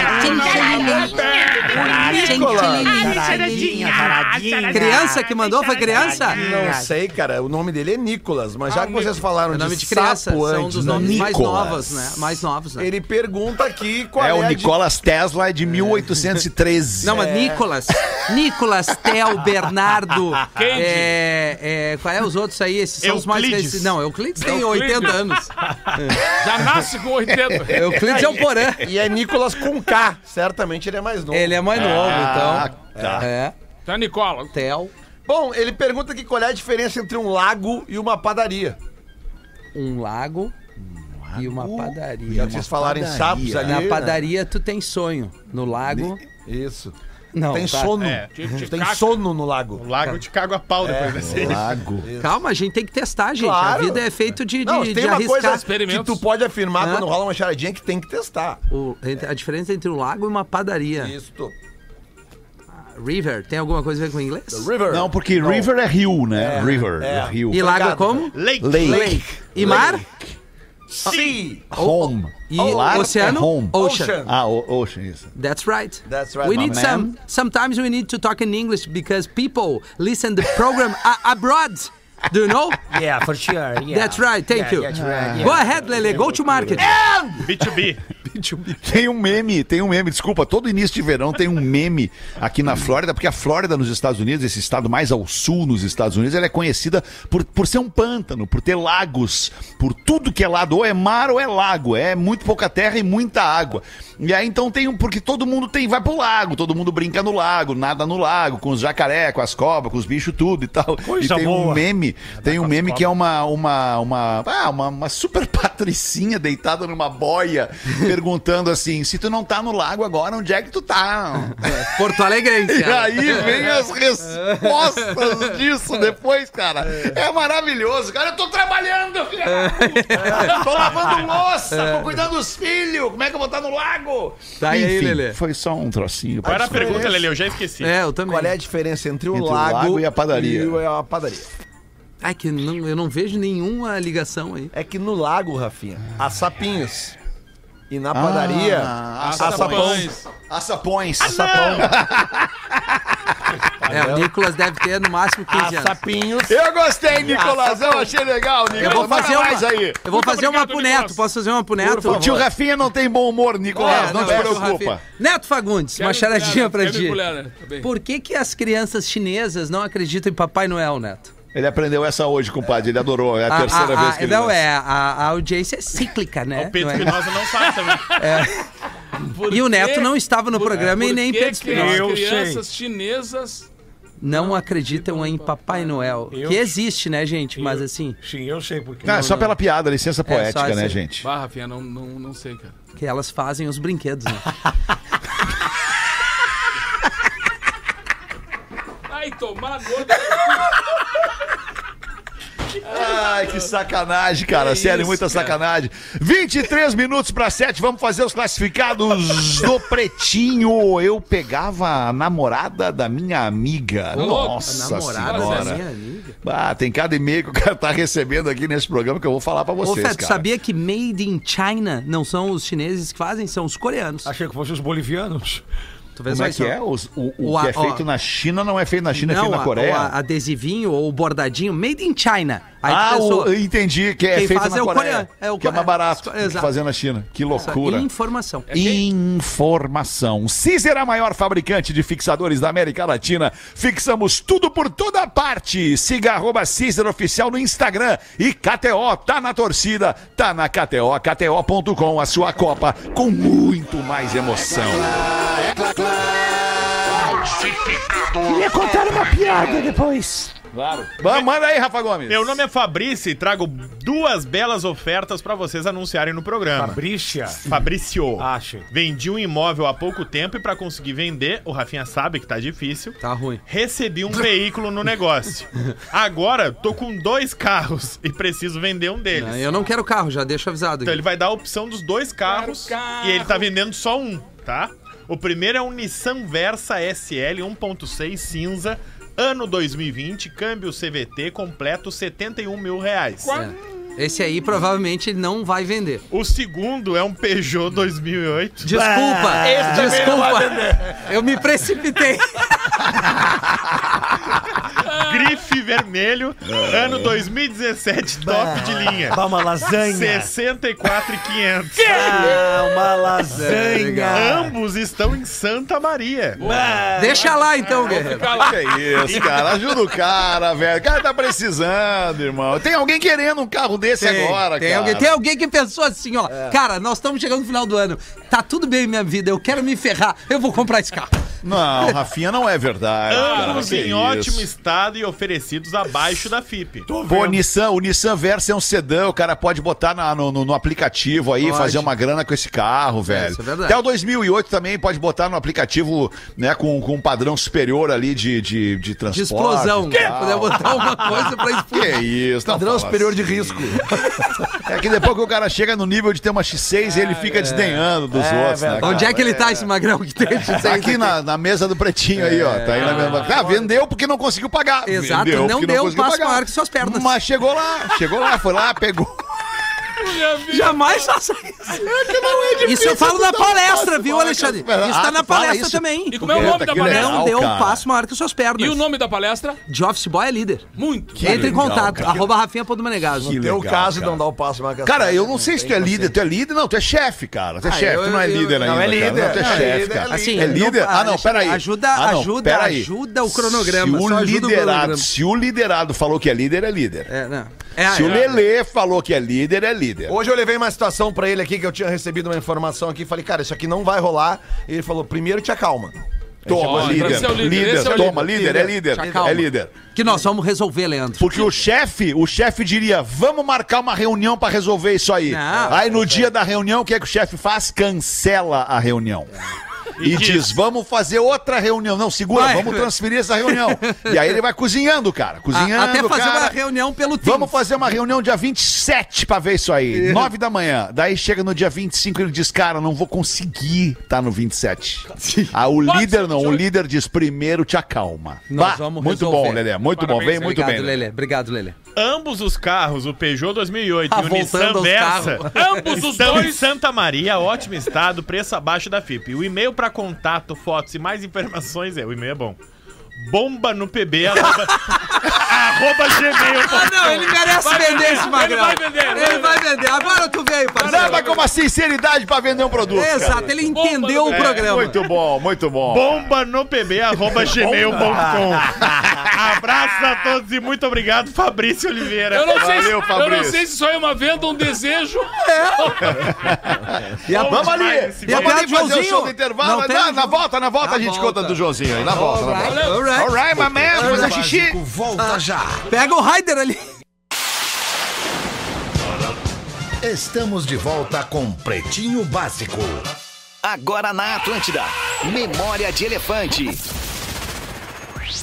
Criança que mandou? Foi criança? Não sei, cara, o nome dele é Nicolas, mas já que vocês falaram É de, nome de criança. sapo São um antes, dos né? nomes mais Nicolas. novos, né? Mais novos, né? ele pergunta aqui qual É é, o Nicolas Tesla é de 1813. Não, mas Nicolas. Nicolas, Theo, Bernardo. Kendi. É, é, qual é os outros aí? Esses são os mais Euclides. conhecidos. Não, Euclides tem Euclides. 80 anos. Já nasce com 80. Euclides é o Porã. E é Nicolas com K, certamente ele é mais novo. Ele é mais novo, Ah, então. tá. É, Tá, Nicola. Theo. Bom, ele pergunta aqui qual é a diferença entre um lago e uma padaria. Um lago e uma padaria. Já que vocês falaram em sapos ali. Na né? padaria tu tem sonho. No lago. Isso. Não, Tem tá. sono. É. Tem sono no lago. O lago de cago a pau depois desse. Lago. Calma, a gente tem que testar, gente. Claro. A vida é feita de, de, Não, de tem uma arriscar. coisa que experimentos. tu pode afirmar quando rola uma charadinha que tem que testar. O- a diferença entre um lago e uma padaria. Isso. River, tem alguma coisa a ver com inglês? River. Não, porque River é rio, né? É, River é. é rio. E lago é como? Lake. Lake. E mar? Sea. Home. E Lar oceano? é home. Ocean. Ocean. Ah, o- ocean, isso. That's right. That's right, We need man. some. Sometimes we need to talk in English because people listen the program abroad. Do you know? Yeah, for sure. Yeah. That's right. Thank you. That's right. Go ahead, Lele. Go to market. B2B. Tem um meme, tem um meme, desculpa, todo início de verão tem um meme aqui na Flórida, porque a Flórida nos Estados Unidos, esse estado mais ao sul nos Estados Unidos, ela é conhecida por, por ser um pântano, por ter lagos, por tudo que é lado, ou é mar ou é lago, é muito pouca terra e muita água. E aí então tem um, porque todo mundo tem, vai pro lago, todo mundo brinca no lago, nada no lago, com os jacaré, com as cobras, com os bichos, tudo e tal. Coisa e tem um boa. Meme, tem um meme que é uma, uma, uma, ah, uma, uma super patricinha deitada numa boia, perguntando assim, se tu não tá no lago agora, onde é que tu tá? Porto Alegrense. E aí vem as respostas disso depois, cara. É maravilhoso. Cara, eu tô trabalhando, filha. Eu tô lavando louça, tô cuidando dos filhos. Como é que eu vou estar no lago? Tá aí, Lelê. foi só um trocinho. Qual era a pergunta, Lele? Eu já esqueci. É, eu também. Qual é a diferença entre o, Entre o lago, lago e a padaria? e a padaria? Ai, que não, eu não vejo nenhuma ligação aí. É que no lago, Rafinha, há sapinhos. E na padaria, Ah, há açapão. sapão. Açapões. É, o Nicolas deve ter no máximo 15 Há anos. sapinhos. Eu gostei, Nicolas. Eu achei legal, Nicolas. Eu vou fazer uma, mais aí. eu vou fazer uma obrigado, pro Nicolas. Neto. Posso fazer uma pro Neto? O tio Rafinha não tem bom humor, Nicolas. É, não, te é, preocupa. Neto Fagundes, uma charadinha pra ti. Né? Tá. Por que, que as crianças chinesas não acreditam em Papai Noel, Neto? Ele aprendeu essa hoje, compadre. Ele adorou. É a terceira a, vez que ele Não, é, a, a audiência é cíclica, né? O Pedro Não é? Espinosa não sabe também. Por E o? Neto não estava no Por- programa e nem Pedro que Espinosa. as Eu crianças chinesas Não acreditam em Papai Noel. Eu- Que existe, né, gente? Mas assim, Sim, eu sei porque. Não, é só pela piada, licença poética, né, essa- gente? Bah, Rafinha, não, não, não sei, cara. que elas fazem os brinquedos, né? Ai, tomar gordo. Ai, que sacanagem, cara. Que Sério, isso, muita cara. sacanagem. 23 minutos para 7, vamos fazer os classificados do Pretinho. Eu pegava a namorada da minha amiga. Nossa Namorada senhora. da minha amiga. Ah, tem cada e-mail que o cara tá recebendo aqui nesse programa que eu vou falar pra Ô, vocês, Fé, tu cara. sabia que made in China não são os chineses que fazem, são os coreanos. Achei que fossem os bolivianos. Como é que é? O o O que a- é feito ó. na China não é feito na China, é feito Não, na a- Coreia. o adesivinho ou o bordadinho, made in China. Aí ah, pensou, entendi que é feito na é o Coreia. coreano, é o que é mais barato Exato. que fazer na China. Que loucura. informação. Informação. Cizer, a maior fabricante de fixadores da América Latina. Fixamos tudo por toda parte. Siga arroba Cizer Oficial no Instagram. E KTO, tá na torcida, tá na KTO. KTO.com, a sua Copa com muito mais emoção. Queria contar uma piada depois. Claro. Vamos, manda aí, Rafa Gomes. Meu nome é Fabrício e trago duas belas ofertas pra vocês anunciarem no programa. Fabrícia. Fabrício. Ache. Vendi um imóvel há pouco tempo e pra conseguir vender, o Rafinha sabe que tá difícil. Tá ruim. Recebi um veículo no negócio. Agora tô com dois carros e preciso vender um deles. Eu não quero carro, já deixo avisado. Então aqui. ele vai dar a opção dos dois carros Quero carro. e ele tá vendendo só um, tá? O primeiro é um Nissan Versa SL 1.6 cinza, ano 2020, câmbio CVT completo 71 mil reais. É. Esse aí provavelmente ele não vai vender. O segundo é um Peugeot 2008. Desculpa, desculpa. Eu me precipitei. Grife vermelho, ano 2017, top de linha. Dá uma lasanha. 64,500. Ah, uma lasanha. Ambos estão em Santa Maria. Deixa lá então, guerreiro. Que é isso, cara. Ajuda o cara, velho. O cara tá precisando, irmão. Tem alguém querendo um carro desse agora, tem cara. alguém, tem alguém que pensou assim, ó. Cara, nós estamos chegando no final do ano. Tá tudo bem minha vida, eu quero me ferrar. Eu vou comprar esse carro. Não, Rafinha, não é verdade. Ambos Que em isso. ótimo estado e oferecidos abaixo da FIP. Pô, o Nissan, o Nissan Versa é um sedã, o cara pode botar na- no, no- no aplicativo aí, Pode. fazer uma grana com esse carro, velho. isso é verdade. Até o 2008 também pode botar no aplicativo, né, com, com um padrão superior ali de, de, de transporte. De explosão. e tal. Poder botar uma coisa pra Que explodir. isso, não Padrão superior assim. de risco. É que depois que o cara chega no nível de ter uma X6, ele fica desdenhando dos outros, né? Onde é que ele tá, esse magrão que tem? Tá aqui na, na mesa do pretinho aí, ó. Tá aí na mesma. Ah, vendeu porque não conseguiu pagar. Exato, Vendeu não deu conseguiu passo maior que suas pernas. Mas chegou lá, chegou lá, foi lá, pegou. Jamais faça isso. Isso eu falo na palestra, viu, Alexandre? Isso Ah, tá na tu fala palestra isso? também. E como é o nome da palestra? Não deu um passo maior que suas pernas. E o nome da palestra? De Office Boy é líder. Muito. Entre em contato, cara. arroba Rafinha Ponto Menegaso. Que Teu legal, caso cara. não dá o passo mais que as Cara, eu não sei se tu é líder. Tu é líder? Não, tu é chefe, cara. Tu é Ah, chefe, tu não é líder não, ainda. é cara. líder. Não, tu é Não, chefe, líder, cara. Assim, é líder? não- Ah, não, peraí. Ajuda, Ah, não, ajuda, ajuda o cronograma. Se o o liderado, cronograma. se o liderado falou que é líder, é líder. É, não. É, Se o é, Lelê falou que é líder, é líder. Hoje eu levei uma situação pra ele aqui que eu tinha recebido uma informação aqui. Falei, cara, isso aqui não vai rolar. E ele falou, primeiro te acalma. Toma, Ó, líder. esse é o líder, Líder, esse é o toma, líder. líder, é líder. É líder. Que nós vamos resolver, Leandro. Porque o chefe, o chefe diria, vamos marcar uma reunião pra resolver isso aí. Não. aí no dia da reunião, o que é que o chefe faz? Cancela a reunião. E diz, vamos fazer outra reunião. Não, segura, Vai. vamos transferir essa reunião. E aí ele vai cozinhando, cara. Cozinhando, A- Até fazer cara. uma reunião pelo Teams. Vamos fazer uma reunião dia 27 pra ver isso aí. 9 da manhã. Daí chega no dia 25 e ele diz, cara, não vou conseguir estar no 27. Ah, o Pode líder ser, não. O líder diz, primeiro te acalma. Nós Vá, vamos muito resolver. bom, Lelé. Muito bom. Vem muito Obrigado, bem. Lelê. Obrigado, Lelê. Ambos os carros, o Peugeot 2008 Ah, e o Nissan Versa. Ambos os estão em dois. Santa Maria, ótimo estado, preço abaixo da FIP. O e-mail para contato, fotos e mais informações é, o e-mail é bom. Bomba no pb arroba, arroba gmail.com. Ah, não, ele merece Vai vender vender, esse magrão. ele vai vender, ele Ele vai vender. Agora tu veio, parceiro. Leva com uma sinceridade pra vender um produto. cara. Exato, ele entendeu o É, programa. Muito bom, muito bom. Bomba no pb arroba gmail.com. Abraço a todos e muito obrigado, Fabrício Oliveira. Eu não, sei se, Valeu, eu não Fabrício. sei se isso aí é uma venda ou um desejo. E a- vamos ali, esse vamos ali E a fazer o Joãozinho? show do intervalo. Não Na, tem na volta, na volta Na a gente volta. conta do Joãozinho aí. Na volta, na volta. Alright, alright. My man, fazer xixi. Volta já. Pega o Raider ali. Estamos de volta com Pretinho Básico. Agora na Atlântida. Memória de Elefante.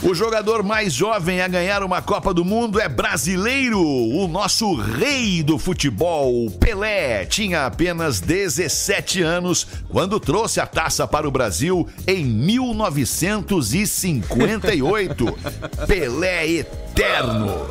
O jogador mais jovem a ganhar uma Copa do Mundo é brasileiro. O nosso rei do futebol, Pelé, tinha apenas 17 anos quando trouxe a taça para o Brasil em 1958. Pelé eterno.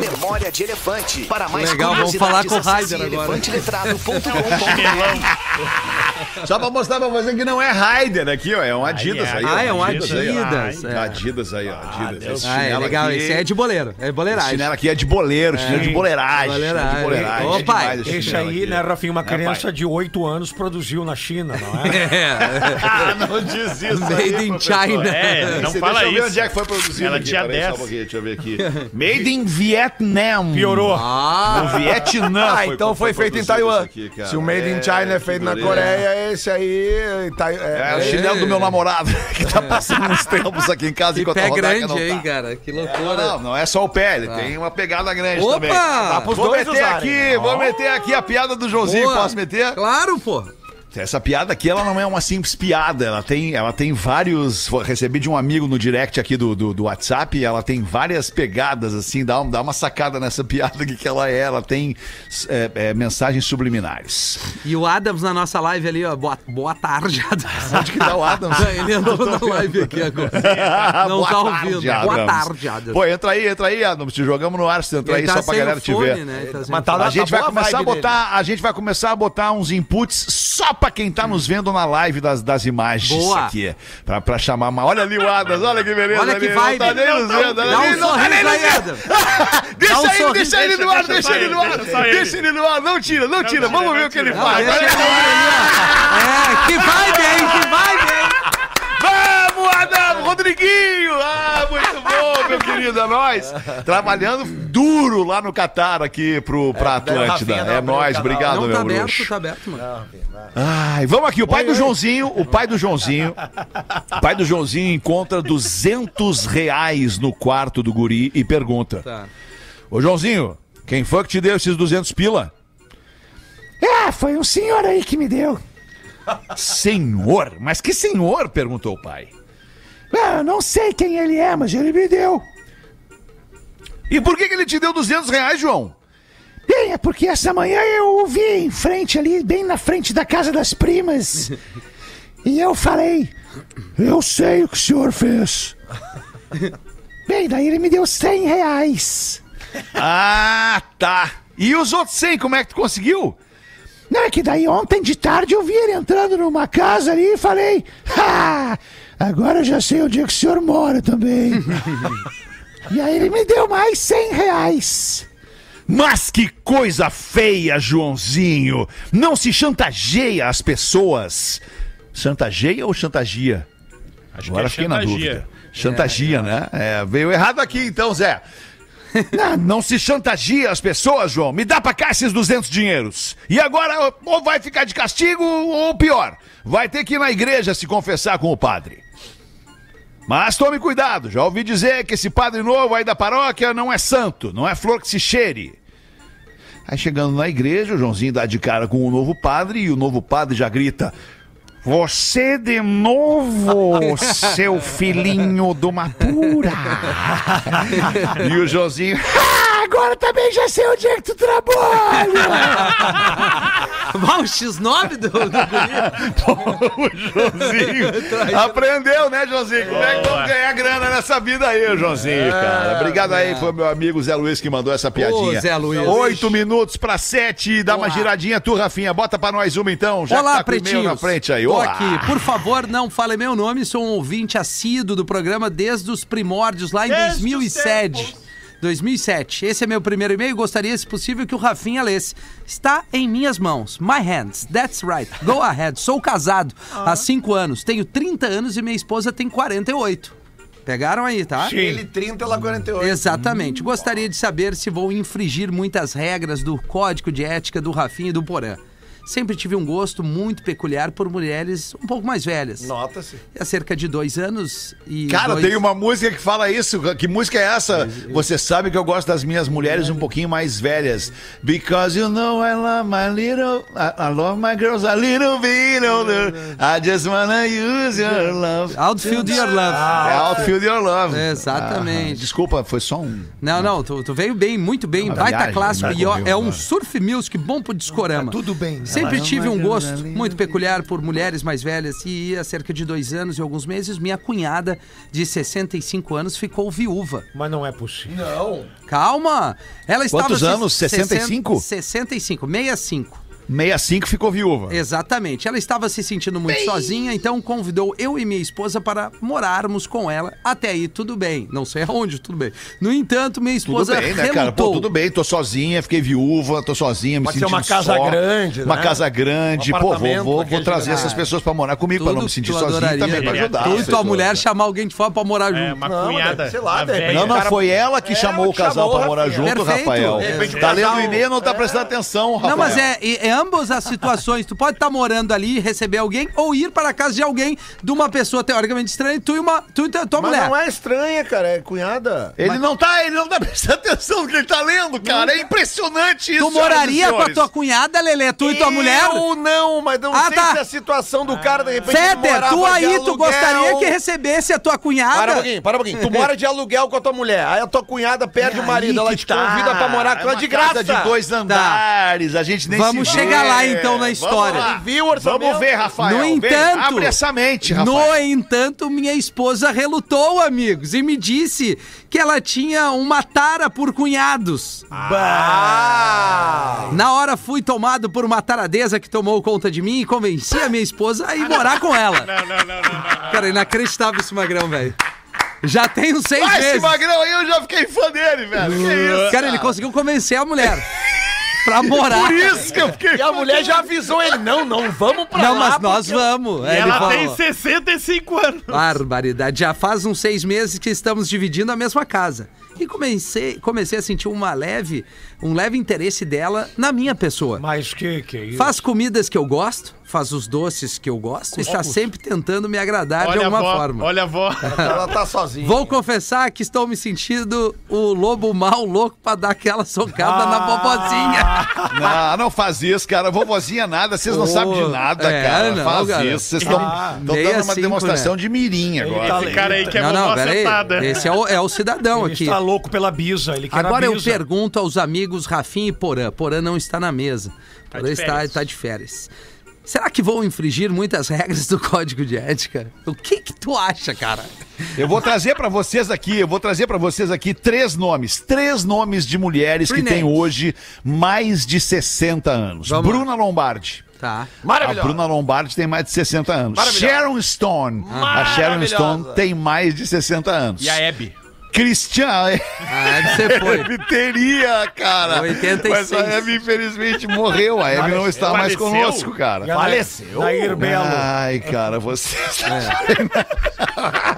Memória de elefante. Para mais Legal, vamos falar com o Raider agora. elefanteletrado.com.br. Só pra mostrar pra você que não é Raider aqui, ó. É um Adidas aí. Ah, é um aí, ó. Adidas. é. Adidas aí, ó. Adidas. Ah, é chinelo legal. aqui- Esse é de boleiro. É boleiragem. chinelo aqui é de boleiro, chinelo de boleiragem. Boleiragem. chinelo de boleiragem. Ô, É pai, esse chinelo aí, aqui. né, Rafinha, uma É, criança de 8 anos produziu na China, não é? Ah, não diz isso Made aí, in professor. China. É, não fala deixa eu ver isso. onde é que foi produzido. Ela tinha peraí, só 10. um pouquinho, deixa eu ver aqui. Made in Vietnam. Piorou. Ah, No Vietnã. Ah, então foi feito em Taiwan. aqui. Se o Made in China é feito na. Coreia, esse aí. tá- É, é, o chinelo do meu namorado, que tá passando uns tempos aqui em casa que enquanto pé a Rodaica grande, não hein, tá. cara? Que loucura. não, não é só o pé, ele tem uma pegada grande Opa! também. Dá pros vou dois meter usarem, aqui, né? vou meter aqui a piada do Joãozinho, Boa. posso meter? Claro, pô. Essa piada aqui, ela não é uma simples piada, ela tem, ela tem vários. Recebi de um amigo no direct aqui do, do, do WhatsApp, ela tem várias pegadas, assim, dá, um- dá uma sacada nessa piada aqui que ela é. Ela tem é, é, mensagens subliminares. E o Adams na nossa live ali, ó. Boa, boa tarde, Adams. Onde que tá o Adams? Ele entrou na live aqui agora. Não Boa tá tarde, ouvindo. Boa Adams. tarde, Adams. Pô, entra aí, entra aí, Adams. Te jogamos no ar, se entra aí tá só pra galera o te fone, ver. né? Tá tá fone. A gente Tá vai boa a começar a botar, a gente vai começar a botar uns inputs só pra quem tá nos vendo na live das, das imagens Boa. aqui. Pra, pra chamar mais. Olha ali o Adams, olha que beleza. Olha que ali, vibe. Não tá nem nos vendo, Dá um não tá nem sorriso aí. Adams. Deixa ele, deixa ele no ar, Deixa ele no ar. deixa ele. Deixa ele no ar, não tira, não tira. Vamos ver o que ele faz. É, que vibe, hein? Que vibe, hein? Rodriguinho! Ah, muito bom, meu querido, é nóis. Trabalhando duro lá no Catar aqui pro, pra daí o Atlântida. Rafinha É canal. obrigado, Não meu tá aberto, bruxo. tá aberto, mano. Ai, vamos aqui, o pai do Joãozinho, o pai do Joãozinho, o pai do Joãozinho encontra 200 reais no quarto do guri e pergunta, Tá. ô Joãozinho, quem foi que te deu esses 200 pila? Ah, foi um senhor aí que me deu. Senhor? Mas que senhor? Perguntou o pai. Ah, eu não sei quem ele é, mas ele me deu. E por que, que ele te deu 200 reais, João? Bem, é porque essa manhã eu o vi em frente ali, bem na frente da casa das primas. E eu falei, eu sei o que o senhor fez. Bem, daí ele me deu 100 reais. Ah, tá. E os outros 100, como é que tu conseguiu? Não, é que daí ontem de tarde eu vi ele entrando numa casa ali e falei, ah, agora eu já sei onde é que o senhor mora também. e aí ele me deu mais 100 reais. Mas que coisa feia, Joãozinho! Não se chantageia as pessoas. Chantageia ou chantagia? Acho Agora que é fiquei na chantagia. dúvida. Chantagia, né? É, veio errado aqui então, Zé. Não, não se chantageia as pessoas, João. Me dá pra cá esses 200 dinheiros. E agora, ou vai ficar de castigo, ou pior, vai ter que ir na igreja se confessar com o padre. Mas tome cuidado, já ouvi dizer que esse padre novo aí da paróquia não é santo, não é flor que se cheire. Aí chegando na igreja, o Joãozinho dá de cara com o novo padre e o novo padre já grita: Você de novo, seu filhinho de uma pura. e o Joãozinho. Ah, agora também já sei onde é que tu trabalha. Vai o X9 do, do guri. o Joãozinho aprendeu, né, Joãozinho? Como é que vamos ganhar grana nessa vida aí, Joãozinho, cara? Obrigado aí, foi meu amigo Zé Luiz que mandou essa piadinha. Ô, Zé Luiz. Oito minutos pra sete, dá uma Olá. giradinha tu, Rafinha. Bota pra nós uma então, já Olá, que tá pretinhos. na frente aí. Tô Olá. aqui. Por favor, não fale meu nome. Sou um ouvinte assíduo do programa desde os primórdios, lá em Desde os 2007. Tempos. 2007. Esse é meu primeiro e-mail. Gostaria, se possível, que o Rafinha lesse. Está em minhas mãos. My hands. That's right. Go ahead. Sou casado há 5 anos. Tenho 30 anos e minha esposa tem 48. Pegaram aí, tá? Ele 30, ela 48. Exatamente. Gostaria de saber se vou infringir muitas regras do código de ética do Rafinha e do Porã. Sempre tive um gosto muito peculiar por mulheres um pouco mais velhas. Nota-se. Há cerca de dois anos e. Cara, dois... tem uma música que fala isso. Que música é essa? Você sabe que eu gosto das minhas mulheres um pouquinho mais velhas. Because you know I love my little. I, I love my girls a little bit older. I just wanna use your love. Outfield Your Love. É Outfield Your Love. Exatamente. Ah, desculpa, foi só um. Não, não, tu, tu veio bem, muito bem. Baita viagem, clássico. né, E ó, comigo, é um né? surf music bom pro discorama. Tudo bem. Sempre tive um gosto muito peculiar por mulheres mais velhas e há cerca de dois anos e alguns meses minha cunhada de 65 anos ficou viúva. Mas não é possível. Não. Calma! Ela estava... Quantos anos? 65? 65, 65. 65 ficou viúva. Exatamente. Ela estava se sentindo muito sozinha, então convidou eu e minha esposa para morarmos com ela. Até aí, tudo bem. Não sei aonde, tudo bem. No entanto, minha Tudo esposa bem, né, cara? Pô, tudo bem, tô sozinha, fiquei viúva, tô sozinha, me Pode ser sentindo uma casa só. grande, Uma né? casa grande. Um Pô, vou, vou, vou trazer essas pessoas pra morar comigo, pra não me sentir sozinho e também pra ajudar. Tu e tua mulher né? chamar alguém de fora pra morar junto. É, uma Não, cunhada. mas sei lá, de. Não, não, foi ela que É, chamou o casal pra morar junto. Rafael. De repente o Tá lendo o e-mail, não tá prestando atenção, Rafael. Não, mas é ambas as situações. Tu pode estar morando ali, receber alguém, ou ir para a casa de alguém, de uma pessoa teoricamente estranha, tu e, uma, tu e tua tua Mas mulher. não é estranha, cara. É cunhada. Ele não tá, ele não tá prestando atenção no que ele tá lendo, cara. É impressionante isso. Tu moraria e com a tua cunhada, Lelê, tu e tua mulher? Eu não, mas não Ah, sei tá. se a situação do cara, de repente, Feder, morava tu de aí, tu gostaria que recebesse a tua Para um cunhada? pouquinho, para um pouquinho. Tu mora de aluguel com a tua mulher. Aí a tua cunhada perde o marido. Ela te tá. convida pra morar com É ela de graça. casa de dois andares, a gente nem Vamos se chegar vê. lá, então, na história. Vamos, lá. Viu o orçamento? Vamos ver, Rafael. No Vem, entanto, abre essa mente, Rafael. no entanto, minha esposa relutou, amigos, e me disse que ela tinha uma tara por cunhados. Ah! Na hora fui tomado por uma taradeza que tomou conta de mim e convenci a minha esposa a ir morar com ela. Não, não, não, não, não. Cara, inacreditável esse magrão, velho. Já tem uns seis Ah, esse meses. magrão aí eu já fiquei fã dele, velho. Que isso? Cara, ele conseguiu convencer a mulher pra morar. Por isso que eu fiquei E a mulher já avisou ele. Não, não, vamos pra Não, lá. mas nós vamos. E ela falou, tem 65 anos. Barbaridade. Já faz uns seis meses que estamos dividindo a mesma casa. E comecei, comecei a sentir uma leve, um leve interesse dela na minha pessoa. Mas que que é isso? Faz comidas que eu gosto, faz os doces que eu gosto e está sempre tentando me agradar de Olha a alguma avó, forma. olha a avó. Ela tá sozinha. Vou confessar que estou me sentindo o lobo mal louco pra dar aquela socada na bobozinha. Não, não faz isso, cara. Vovozinha nada, vocês não Ô, sabem de nada, é, cara. não, faz cara. isso. Vocês estão Ah, dando uma assim, demonstração né? de mirim agora. Esse cara aí que é não, não, sentada. Esse é o, é o cidadão Ele aqui. está louco pela bisa, ele quer Agora a eu bisa. pergunto aos amigos Rafinha e Porã. Porã não está na mesa. Porã de está, está de férias. Será que vão infringir muitas regras do código de ética? O que que tu acha, cara? Eu vou trazer pra vocês aqui, eu vou trazer pra vocês aqui três nomes, três nomes de mulheres Three que têm hoje mais de 60 anos. Vamos lá. Bruna Lombardi. Tá. A Maravilhosa. Bruna Lombardi tem mais de 60 anos. Sharon Stone. A Sharon. Stone tem mais de 60 anos. E a Hebe? Christian. Ah, você foi. Hebe teria, cara. 86. Mas a Hebe, infelizmente, morreu. A Hebe não está mais Faleceu. conosco, cara. Faleceu? Nair Belo. Ai, cara, você. É.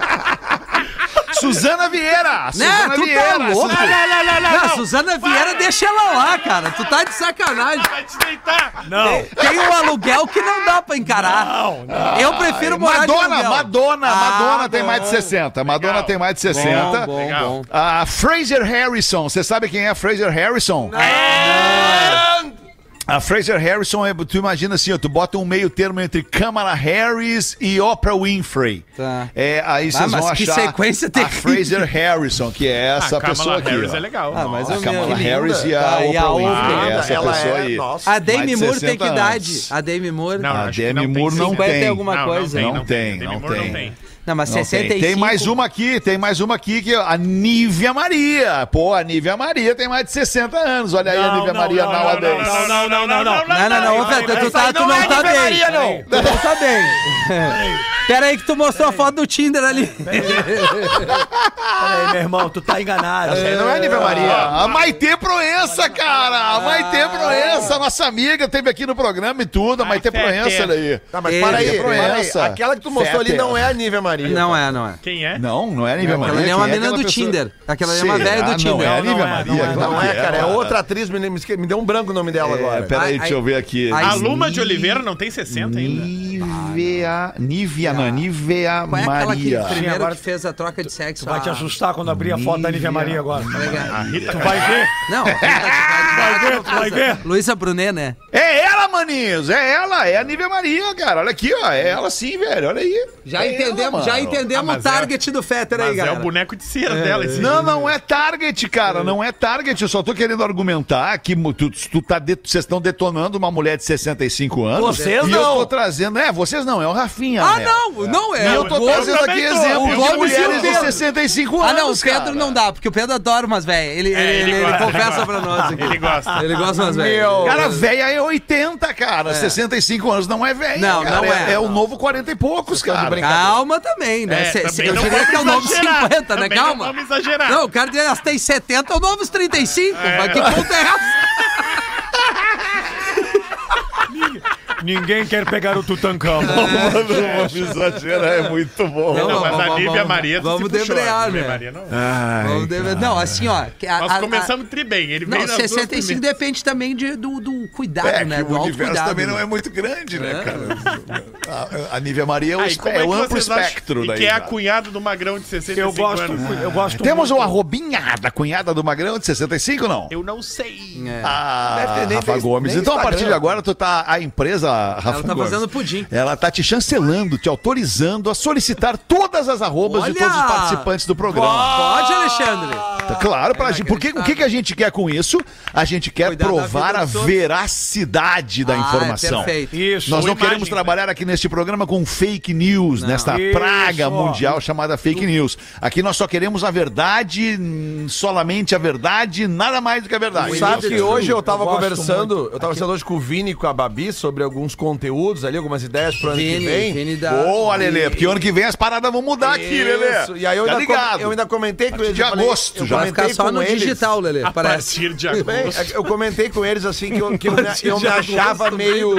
Suzana Vieira! Né? Suzana Tu Vieira! tá louco? Suzana- Não, não, não, não, Não, não. Suzana Vieira, deixa ela lá, cara. Tu tá de sacanagem. Vai te deitar. Não. Tem um aluguel que não dá pra encarar. Não, não. Eu prefiro morar de Madonna, aluguel. Madonna, Ah, Madonna tem bom. mais de 60. Madonna Legal. tem mais de 60. Bom, bom, Legal. bom. A Fraser Harrison, você sabe quem é Fraser Harrison? A Fraser Harrison, é, tu imagina assim, ó, tu bota um meio termo entre Kamala Harris e Oprah Winfrey. Tá. É, aí Ah, vocês mas vão que achar sequência a terrível. Fraser Harrison, que é essa a pessoa Kamala aqui. Harris ó. é legal. Ah, mas A eu Kamala Harris e a Ah, e a Oprah Oprah. Winfrey, essa ela pessoa é- aí. nossa. A Demi Moore tem 60 que idade? A Demi Moore? Não, A Demi não tem Moore não 50 tem. alguma Não, coisa. Não tem, não Moore tem. Não tem. Não, mas Não tem. 65. Tem mais uma aqui, tem mais uma aqui que é a Nívia Maria. Pô, a Nívia Maria tem mais de 60 anos. Olha aí a Não, Nívia não, Maria não, nowadays. não, não, não, não, não. Não, não, não, ô, Pedro, tu, tá, aí tu não não é tá Nívia bem. Não. Tu não tá bem. Pera aí que tu mostrou a foto do Tinder ali. Peraí, meu irmão, tu tá enganado. Essa aí não é Nível Maria. A Maitê Proença, cara! A Maitê Proença, nossa amiga, teve aqui no programa e tudo. A Maitê. Proença, olha aí. Tá, mas para aí, é aí. Proença. Aquela que tu mostrou ali não é a Nívia Maria. Não é, não é. Quem é? Não, não é a Nívia Maria. Aquela ali é uma menina do aquela pessoa? Tinder. Aquela ali é uma velha do Tinder. Não é a Nívia é, Maria. não é, que é, cara, é ela. outra atriz, me, deu um branco o nome dela É, agora. peraí, deixa eu ver aqui. A Luma de Oliveira não tem 60 ainda. Nívia. Nívia, não, Nívia Qual é aquela que Maria. primeiro que fez a troca de sexo? Tu vai te assustar quando abrir a foto da Nívia Maria agora. A Rita Tu vai ver, Não, vai ver, tu vai ver. Luísa Brunet, né? É ela, maninhos, é ela, é a Nívia Maria, cara. Olha aqui, ó, é ela sim, velho, olha aí. Já É entendemos, já entendemos Ah, o target do Fetter aí, Mas é galera. o boneco de cera dela. Esse Não, não é target, cara. Não é target. Eu só tô querendo argumentar que tu, tu tá de- vocês estão detonando uma mulher de 65 anos. Vocês e não. eu tô trazendo. É, vocês não, é o Rafinha. Ah, né? não, não é. E eu tô trazendo aqui tô. exemplos O de e mulheres de Pedro. 65 Ah, anos. não, o Pedro cara. não dá, porque o Pedro adora umas velhas. Ele, ele, ele, ele confessa pra nós aqui. Ele gosta. Ele gosta umas velhas. Cara, velha é 80, cara. 65 anos não é velha. Não, não é. É, o novo 40 e poucos, cara. Calma também, né? É, Cê- também eu diria que é o novo exagerar. 50, né? Também não Calma. vamos exagerar. Não, o cara diz, têm 70, é o novo 35. Mas que conta é essa? Ninguém quer pegar o Tutancâmon. Mano, vamos exagerar, é muito bom. Não, Não, mas vamos- a Nívia vamos- Maria vamos debrear, a Nívia né? Maria não. Vamos dever- Não, assim, ó. a- Nós a- a- começamos tri bem. Ele Não, veio nas duas 65 primeiras. depende também de, do, do cuidado, É, né? que Do o universo autocuidado. também não né? é muito grande, né, cara? A, a Nívia Maria é o, e espe- é é o amplo espectro daí. que é a cunhada do Magrão de 65 Eu gosto, anos. eu gosto Temos muito. o arrobinha da cunhada do Magrão de 65, não? Eu não sei. É. Ah, Deve ter nem Rafa Gomes. nem Então, a partir de agora, tu tá. A empresa, Rafa tá Gomes, fazendo pudim. Ela tá te chancelando, te autorizando a solicitar todas as arrobas de Olha! todos os participantes do programa. Pode, Alexandre? Tá Claro, pra gente, porque o que, que a gente quer com isso? A gente quer Cuidar da provar vida a dos outros. veracidade da Ah, é informação. perfeito. Isso. Nós não queremos trabalhar aqui neste programa com fake news, nesta Isso. praga mundial chamada fake news. Aqui nós só queremos a verdade, hum, solamente a verdade, nada mais do que a verdade. Sabe que hoje eu tava Eu gosto conversando, muito. eu tava conversando hoje com o Vini e com a Babi sobre alguns conteúdos ali, algumas ideias pro ano que Vini, vem. Vini da... Boa, Lelê, porque ano que vem as paradas vão mudar aqui, Lelê. Isso. E aí eu Tá ainda, com- ligado? eu ainda comentei com partir eles. de eu agosto eu já. Vai ficar só com no eles- digital, Lelê, A parece. partir de agosto. eu comentei com eles assim que eu, que eu, me, eu me achava agosto, meio.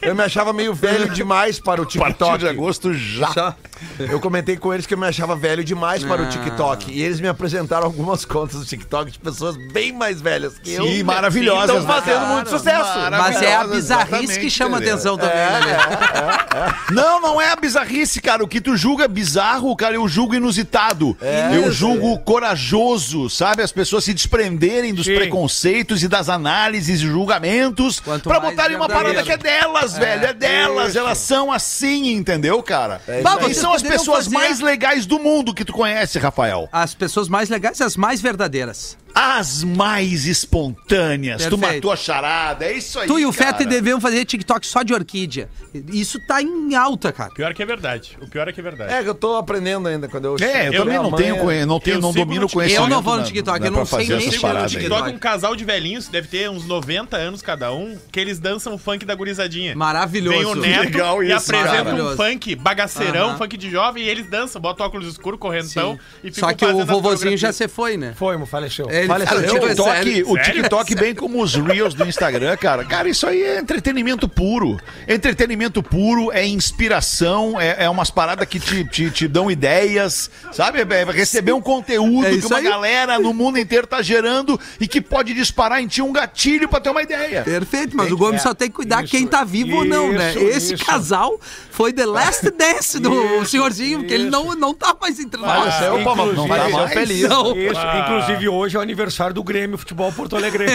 Eu me achava meio velho demais para o A partir TikTok. de agosto já. Só. Eu comentei com eles que eu me achava velho demais para o Ah. TikTok. E eles me apresentaram algumas contas do TikTok de pessoas bem mais velhas que eu. Sim, maravilhosas. Estão fazendo né, muito cara? sucesso. Mas é a bizarrice que chama Lelê. atenção também, né, Lelê? Não, não é a bizarrice, cara. O que tu julga bizarro, cara, eu julgo inusitado. eu julgo corajoso, sabe? As pessoas se desprenderem dos Sim. preconceitos e das análises e julgamentos Quanto pra botarem uma parada que é delas, velho. É delas. Elas são assim, entendeu, cara? Bah, e são as pessoas fazer- mais legais do mundo que tu conhece, Rafael. As pessoas mais legais e as mais verdadeiras. As mais espontâneas. Tu Perfeito. matou a charada. É isso aí. Tu e o. Fetter deviam fazer TikTok só de orquídea. Isso tá em alta, cara. Pior que é verdade. O pior é que é verdade. É, que eu tô aprendendo ainda quando eu. É, eu, Eu- também não tenho, conhe- não tenho, eu não domino conhecimento. Eu não vou no né, TikTok, né, eu não sei nem mexer no. TikTok. Um casal de velhinhos, deve ter uns 90 anos cada um, que eles dançam funk da gurizadinha. Maravilhoso. Vem o neto Legal e apresenta um funk bagaceirão, Aham. funk de jovem, e eles dançam, botam óculos escuros, correntão e ficam Só que o vovozinho já se foi, né? Foi, mo, faleceu. Ele Faleceu. O é TikTok, sério. o TikTok bem como os Reels do Instagram, cara. Cara, isso aí é entretenimento puro. Entretenimento puro é inspiração, é, é umas paradas que te, te, te dão ideias, sabe? É receber um conteúdo É que uma aí. galera no mundo inteiro tá gerando e que pode disparar em ti um gatilho pra ter uma ideia. Perfeito, mas o Gomes só tem que cuidar Isso, quem tá vivo ou não, né? isso, Esse isso. casal foi The Last Dance do senhorzinho, porque ele não, não tá mais entre nós. Pô, mas não inclusive- faleceu mais? feliz. Não. Isso, inclusive hoje é o aniversário do Grêmio Futebol Porto Alegre.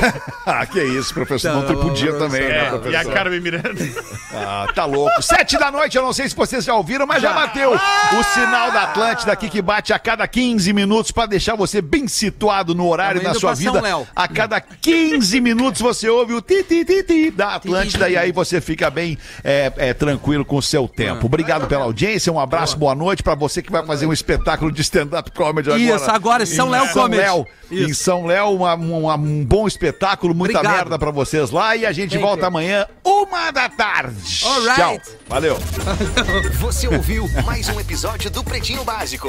ah, que isso, professor. Não Tá tripudia também, né, É, e a professor? Carmen Miranda. Ah, tá louco. Sete da noite, eu não sei se vocês já ouviram, mas já bateu o sinal da Atlântida aqui que bate a cada 15 minutos pra deixar você bem situado no horário da sua vida. Léo. A cada 15 minutos você ouve o ti, ti, ti, ti da Atlântida e aí você fica bem é, é, tranquilo com o seu tempo. Obrigado pela audiência, um abraço, boa noite pra você que vai fazer um espetáculo de stand-up comedy agora. Isso, agora, São Em Léo São Comedy. Léo. Em São Léo, uma- uma- um bom espetáculo, muita Obrigado. merda pra vocês lá e a gente Thank volta you. amanhã, uma da tarde. Alright. Tchau. Valeu. Você ouviu mais um episódio do Pretinho Básico.